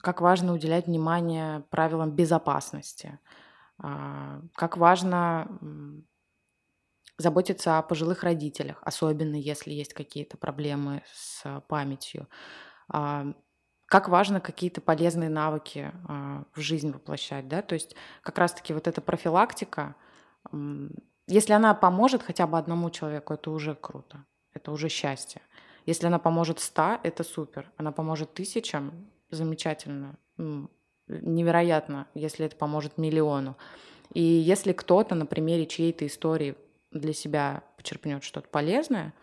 как важно уделять внимание правилам безопасности, а, как важно заботиться о пожилых родителях, особенно если есть какие-то проблемы с памятью. А, как важно какие-то полезные навыки а, в жизнь воплощать, да, то есть как раз-таки вот эта профилактика, если она поможет хотя бы одному человеку, это уже круто, это уже счастье. Если она поможет ста, это супер. Она поможет тысячам, замечательно. Невероятно, если это поможет миллиону. И если кто-то на примере чьей-то истории для себя почерпнет что-то полезное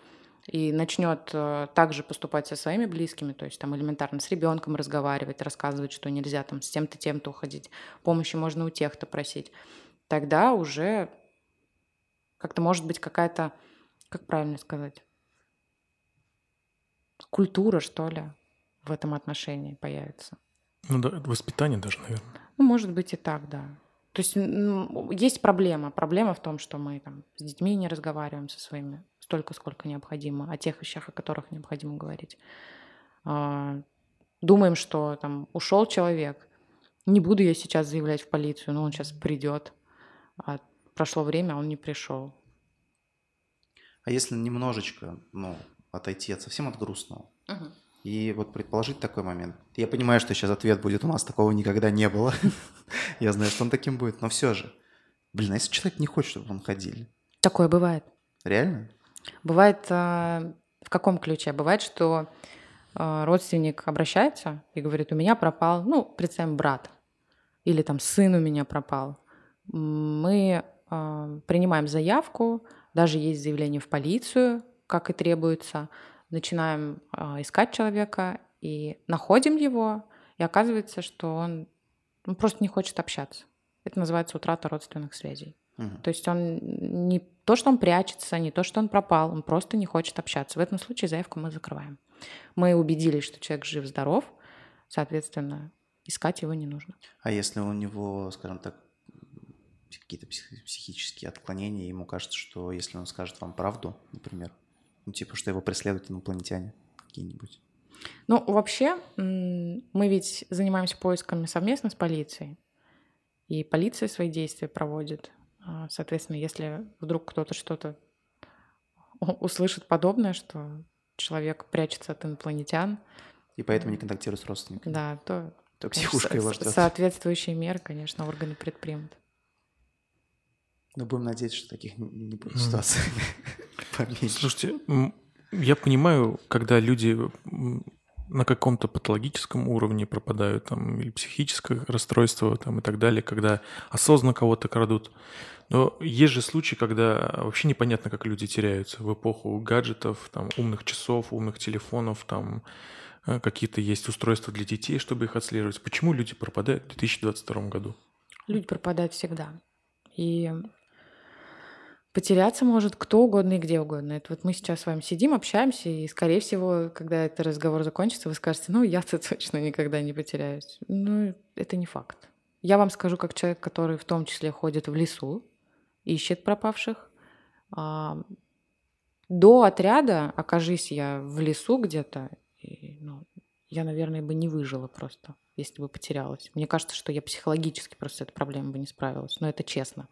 и начнет э, также поступать со своими близкими, то есть там элементарно с ребенком разговаривать, рассказывать, что нельзя там с тем-то, тем-то уходить, помощи можно у тех-то просить, тогда уже как-то может быть какая-то, как правильно сказать, культура, что ли, в этом отношении появится. Ну да, воспитание даже, наверное. Ну, может быть и так, да. То есть есть проблема. Проблема в том, что мы там с детьми не разговариваем со своими столько, сколько необходимо, о тех вещах, о которых необходимо говорить. А, думаем, что там ушел человек, не буду я сейчас заявлять в полицию, но он сейчас придет. А прошло время, он не пришел. А если немножечко, ну, отойти от совсем от грустного. Угу. И вот предположить такой момент. Я понимаю, что сейчас ответ будет, у нас такого никогда не было. Я знаю, что он таким будет, но все же. Блин, а если человек не хочет, чтобы он ходили? Такое бывает. Реально? Бывает э, в каком ключе? Бывает, что э, родственник обращается и говорит, у меня пропал, ну, представим, брат. Или там сын у меня пропал. Мы э, принимаем заявку, даже есть заявление в полицию, как и требуется. Начинаем э, искать человека и находим его, и оказывается, что он, он просто не хочет общаться. Это называется утрата родственных связей. Угу. То есть он не то, что он прячется, не то, что он пропал, он просто не хочет общаться. В этом случае заявку мы закрываем. Мы убедились, что человек жив-здоров, соответственно, искать его не нужно. А если у него, скажем так, какие-то психические отклонения, ему кажется, что если он скажет вам правду, например, ну, типа, что его преследуют инопланетяне какие-нибудь. Ну, вообще, мы ведь занимаемся поисками совместно с полицией. И полиция свои действия проводит. А, соответственно, если вдруг кто-то что-то услышит подобное, что человек прячется от инопланетян. И поэтому не контактирует с родственниками. Да, то, то психушка его ждет. Соответствующие меры, конечно, органы предпримут. Но будем надеяться, что таких не будет ситуаций. Слушайте, я понимаю, когда люди на каком-то патологическом уровне пропадают, там, или психическое расстройство, там, и так далее, когда осознанно кого-то крадут. Но есть же случаи, когда вообще непонятно, как люди теряются в эпоху гаджетов, там, умных часов, умных телефонов, там, э, какие-то есть устройства для детей, чтобы их отслеживать. Почему люди пропадают в 2022 году? Люди пропадают всегда. И Потеряться может кто угодно и где угодно. Это вот мы сейчас с вами сидим, общаемся, и, скорее всего, когда этот разговор закончится, вы скажете, ну, я-то точно никогда не потеряюсь. Ну, это не факт. Я вам скажу, как человек, который в том числе ходит в лесу, ищет пропавших. А, до отряда, окажись я в лесу где-то, ну, я, наверное, бы не выжила просто, если бы потерялась. Мне кажется, что я психологически просто с этой проблемой бы не справилась. Но это честно.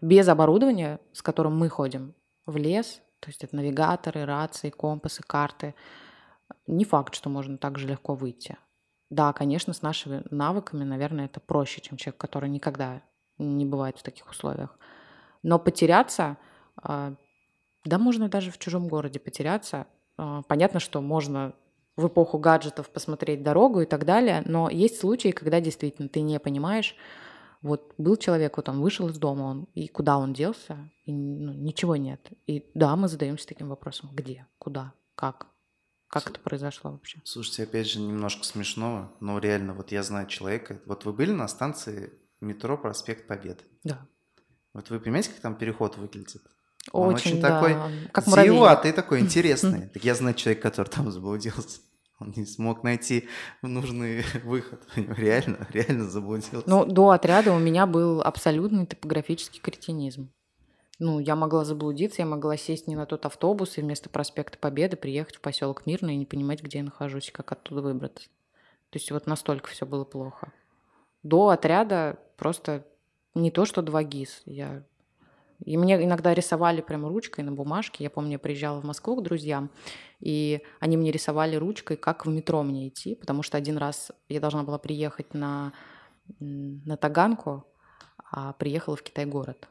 Без оборудования, с которым мы ходим в лес, то есть это навигаторы, рации, компасы, карты, не факт, что можно так же легко выйти. Да, конечно, с нашими навыками, наверное, это проще, чем человек, который никогда не бывает в таких условиях. Но потеряться, а, да, можно даже в чужом городе потеряться. А, понятно, что можно в эпоху гаджетов посмотреть дорогу и так далее, но есть случаи, когда действительно ты не понимаешь, вот был человек, вот он вышел из дома, он, и куда он делся, и ну, ничего нет. И да, мы задаемся таким вопросом, где, куда, как, как С... это произошло вообще? Слушайте, опять же, немножко смешного, но реально, вот я знаю человека, вот вы были на станции метро Проспект Победы? Да. Вот вы понимаете, как там переход выглядит? Он очень, очень да. такой как зеленый, такой интересный. Так я знаю человека, который там заблудился. Он не смог найти нужный выход. Реально, реально заблудился. Ну, до отряда у меня был абсолютный топографический кретинизм. Ну, я могла заблудиться, я могла сесть не на тот автобус и вместо проспекта Победы приехать в поселок Мирный и не понимать, где я нахожусь как оттуда выбраться. То есть вот настолько все было плохо. До отряда просто не то, что два ГИС. Я и мне иногда рисовали прямо ручкой на бумажке. Я помню, я приезжала в Москву к друзьям, и они мне рисовали ручкой, как в метро мне идти, потому что один раз я должна была приехать на, на Таганку, а приехала в Китай-город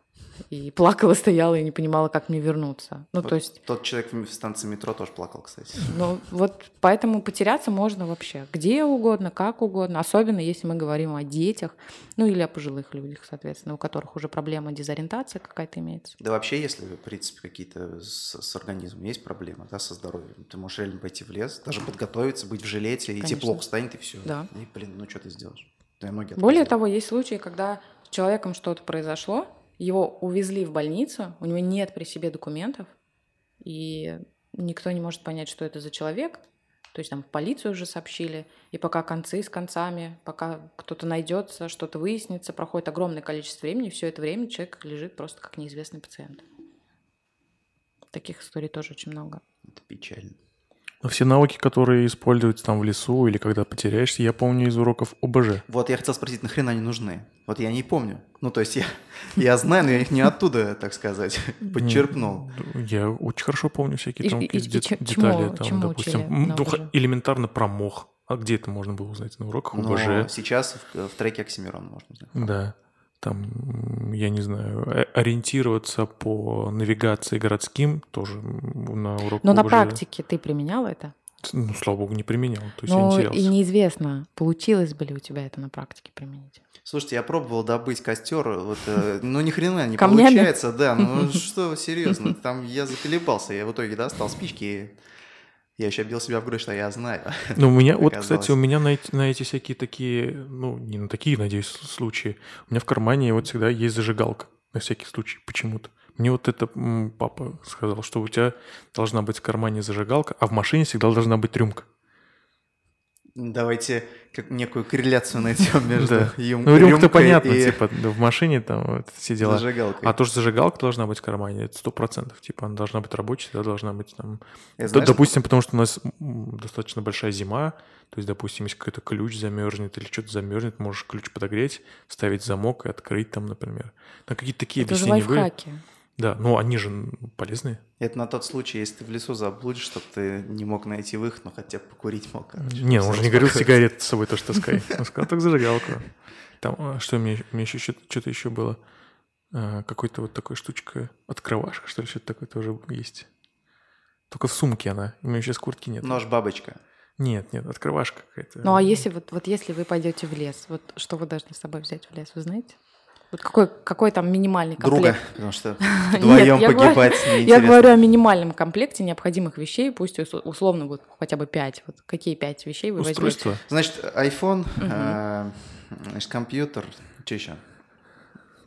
и плакала, стояла и не понимала, как мне вернуться. Ну, вот то есть... Тот человек в станции метро тоже плакал, кстати. Ну, вот поэтому потеряться можно вообще где угодно, как угодно, особенно если мы говорим о детях, ну, или о пожилых людях, соответственно, у которых уже проблема дезориентации какая-то имеется. Да вообще, если, в принципе, какие-то с, с организмом есть проблемы, да, со здоровьем, ты можешь реально пойти в лес, даже подготовиться, быть в жилете, Конечно. и тепло станет, и все. Да. И, блин, ну что ты сделаешь? Да, Более того, есть случаи, когда с человеком что-то произошло, его увезли в больницу, у него нет при себе документов, и никто не может понять, что это за человек. То есть там в полицию уже сообщили, и пока концы с концами, пока кто-то найдется, что-то выяснится, проходит огромное количество времени, все это время человек лежит просто как неизвестный пациент. Таких историй тоже очень много. Это печально. Но все навыки, которые используются там в лесу или когда потеряешься, я помню из уроков ОБЖ. Вот я хотел спросить, нахрена они нужны? Вот я не помню. Ну, то есть я, я знаю, но я их не оттуда, так сказать, подчерпнул. Я очень хорошо помню всякие тонкие детали. Там, допустим, ну, элементарно про мох. А где это можно было узнать? На уроках ОБЖ? сейчас в, в треке Оксимирон можно узнать. Да там, я не знаю, ориентироваться по навигации городским тоже на урок. Но на практике ты применял это? Ну, слава богу, не применял. То есть Но я и неизвестно, получилось бы ли у тебя это на практике применить. Слушайте, я пробовал добыть костер, вот, э, ну ни хрена не Камнями? получается, да, ну что, серьезно, там я заколебался, я в итоге достал спички я еще бил себя в грудь, что я знаю. Ну, у меня, вот, кстати, у меня на эти, на эти всякие такие, ну, не на такие, надеюсь, случаи. У меня в кармане вот всегда есть зажигалка на всякий случай почему-то. Мне вот это папа сказал, что у тебя должна быть в кармане зажигалка, а в машине всегда должна быть рюмка. Давайте как некую корреляцию найдем между да. ем, Ну, рюмка понятно, и... типа, в машине там вот, все дела. Зажигалкой. А то, что зажигалка должна быть в кармане, это сто процентов. Типа, она должна быть рабочей, да, должна быть там... Я, знаешь, допустим, потому что у нас достаточно большая зима, то есть, допустим, если какой-то ключ замерзнет или что-то замерзнет, можешь ключ подогреть, вставить замок и открыть там, например. На какие-то такие это объяснения были. Да, ну они же полезные. Это на тот случай, если ты в лесу заблудишь, чтобы ты не мог найти выход, но хотя бы покурить мог. Короче, не, он же не говорил сигарет с собой то, что таскай. Он сказал, так зажигалку. Там, а, что мне, мне еще что-то еще было. А, какой-то вот такой штучка, открывашка, что ли, что-то такое тоже есть. Только в сумке она. У меня сейчас куртки нет. Нож-бабочка. Нет, нет, открывашка какая-то. Ну а если вот, вот если вы пойдете в лес, вот что вы должны с собой взять в лес, вы знаете? Вот какой, какой там минимальный комплект? Друга, потому что вдвоем я говорю- погибать Я говорю о минимальном комплекте необходимых вещей, пусть ус- условно вот хотя бы пять. Вот какие пять вещей вы возьмете? Устройство. Значит, iPhone, э, значит, компьютер, что еще?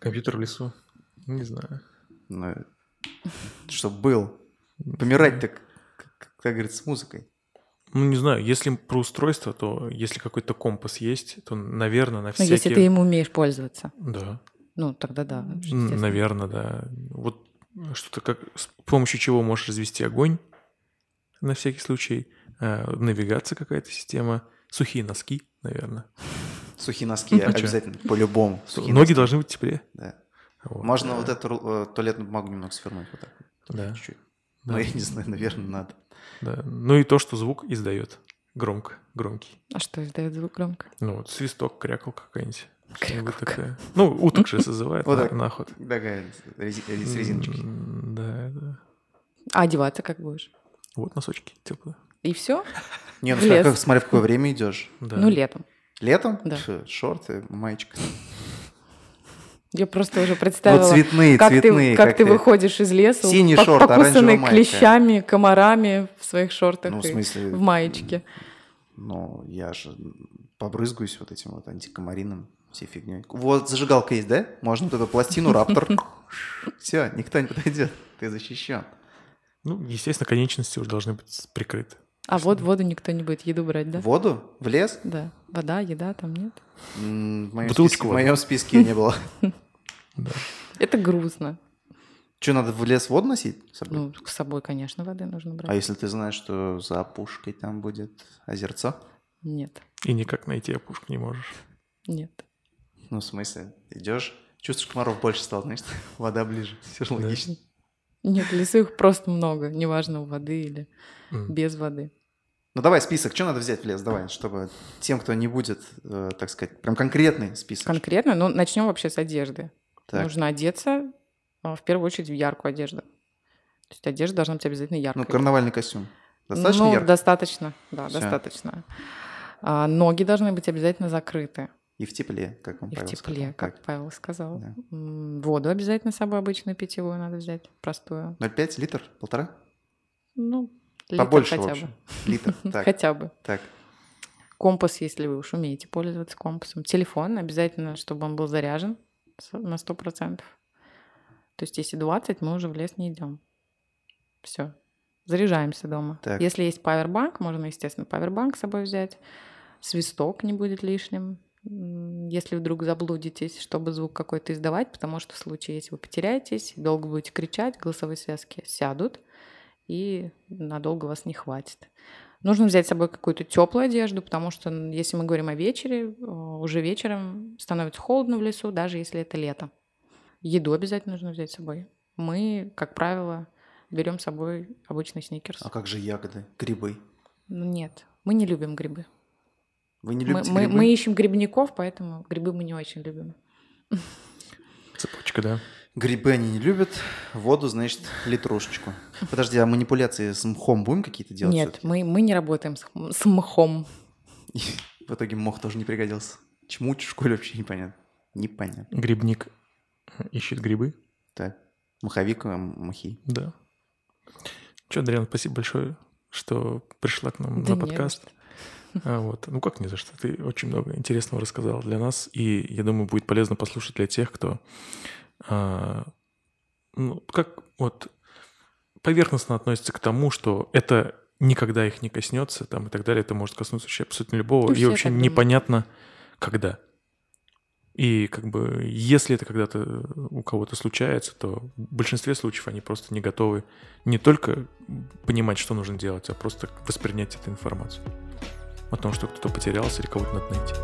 Компьютер в лесу. Не знаю. Ну, чтобы был. Помирать так, как, как говорится, с музыкой. Ну, не знаю, если про устройство, то если какой-то компас есть, то, наверное, на Ну, всякие... если ты им умеешь пользоваться. Да, Ну, тогда да. наверное, да. Вот что-то как... С помощью чего можешь развести огонь, на всякий случай. Э, навигация какая-то система. Сухие носки, наверное. Сухие носки А чё? обязательно, по-любому. Сухие Ноги носки, должны быть в тепле. да. Вот. Можно вот эту э, туалетную бумагу немного свернуть вот так. вот, Да, Чуть-чуть. да, Ну, я не знаю, наверное, надо. Да. Ну и то, что звук издает. Громко, громкий. А что издает звук громко? Ну вот свисток, крякал какая-нибудь. Такое. Ну, уток же созывает Вот на, на охоту. Такая с резиночкой. М, Да, да. А одеваться как будешь? Вот носочки теплые. И все? Не, ну смотри, в какое время идешь. Да. Ну, летом. Летом? Да. Шорты, маечка. Я просто уже представила, Ну, цветные, как, цветные. ты, как ты выходишь из леса, Синий пок- шорт, покусанный оранжевая майка. клещами, комарами в своих шортах Ну, в и смысле... в маечке. Ну, я же побрызгаюсь вот этим вот антикомарином, всей фигней. Вот зажигалка есть, да? Можно вот эту пластину, раптор. Все, никто не подойдет. Ты защищен. Ну, естественно, конечности уже должны быть прикрыты. А вот воду никто не будет еду брать, да? Воду? В лес? Да. Вода, еда там нет. М, В моем, Бутылочку списке, в воды. моем списке не было. Да. Это грустно. Что, надо в лес воду носить с собой? Ну, с собой, конечно, воды нужно брать. А если ты знаешь, что за опушкой там будет озерцо? Нет, И никак найти опушку не можешь. нет. Ну, в смысле, идешь, чувствуешь, комаров больше стало, значит, вода ближе. Все же Да. логично. Нет, в лесу их просто много. Неважно, у воды или М. без воды. Ну, давай список, что надо взять в лес, давай, чтобы тем, кто не будет, э, так сказать, прям конкретный список. Конкретно, ну, начнем вообще с одежды. Так. Нужно одеться, а, в первую очередь, в яркую одежду. То есть одежда должна быть обязательно яркой. Ну, карнавальный костюм. Достаточно ну, ярко? достаточно, да, Всё. достаточно. А, ноги должны быть обязательно закрыты. И в тепле, как вам И в Павел тепле, сказал. как Павел сказал. Да. Воду обязательно с собой обычную питьевую надо взять, простую. 0,5 литр? Полтора? Ну, литр Побольше, хотя общем. Литр. бы. Так, Хотя бы. так. Компас, если вы уж умеете пользоваться компасом. Телефон обязательно, чтобы он был заряжен на 100%. То есть, если 20, мы уже в лес не идем. Все. Заряжаемся дома. Так. Если есть павербанк, можно, естественно, павербанк с собой взять. Свисток не будет лишним. Если вдруг заблудитесь, чтобы звук какой-то издавать, потому что в случае, если вы потеряетесь, долго будете кричать, голосовые связки сядут, и надолго вас не хватит. Нужно взять с собой какую-то теплую одежду, потому что если мы говорим о вечере, уже вечером становится холодно в лесу, даже если это лето. Еду обязательно нужно взять с собой. Мы, как правило, берем с собой обычный сникерс. А как же ягоды, грибы? Ну, нет, мы не любим грибы. Вы не Мы, любите мы- грибы? мы ищем грибников, поэтому грибы мы не очень любим. Цепочка, да. Грибы они не любят, воду, значит, литрушечку. Подожди, а манипуляции с мхом будем какие-то делать? Нет, мы, мы не работаем с, с мхом. И в итоге мох тоже не пригодился. Чмуть в школе вообще непонятно. Непонятно. Грибник ищет грибы. Так, маховик, а, махи. Да. Че, Адриан, спасибо большое, что пришла к нам Да на подкаст. что. А, вот. Ну как не за что? Ты очень много интересного рассказал для нас, и я думаю, будет полезно послушать для тех, кто, ну, как вот поверхностно относится к тому, что это никогда их не коснется, там и так далее. Это может коснуться вообще абсолютно любого, и все вообще так думают. непонятно, когда. И как бы, если это когда-то у кого-то случается, то в большинстве случаев они просто не готовы не только понимать, что нужно делать, а просто воспринять эту информацию о том, что кто-то потерялся или кого-то надо найти.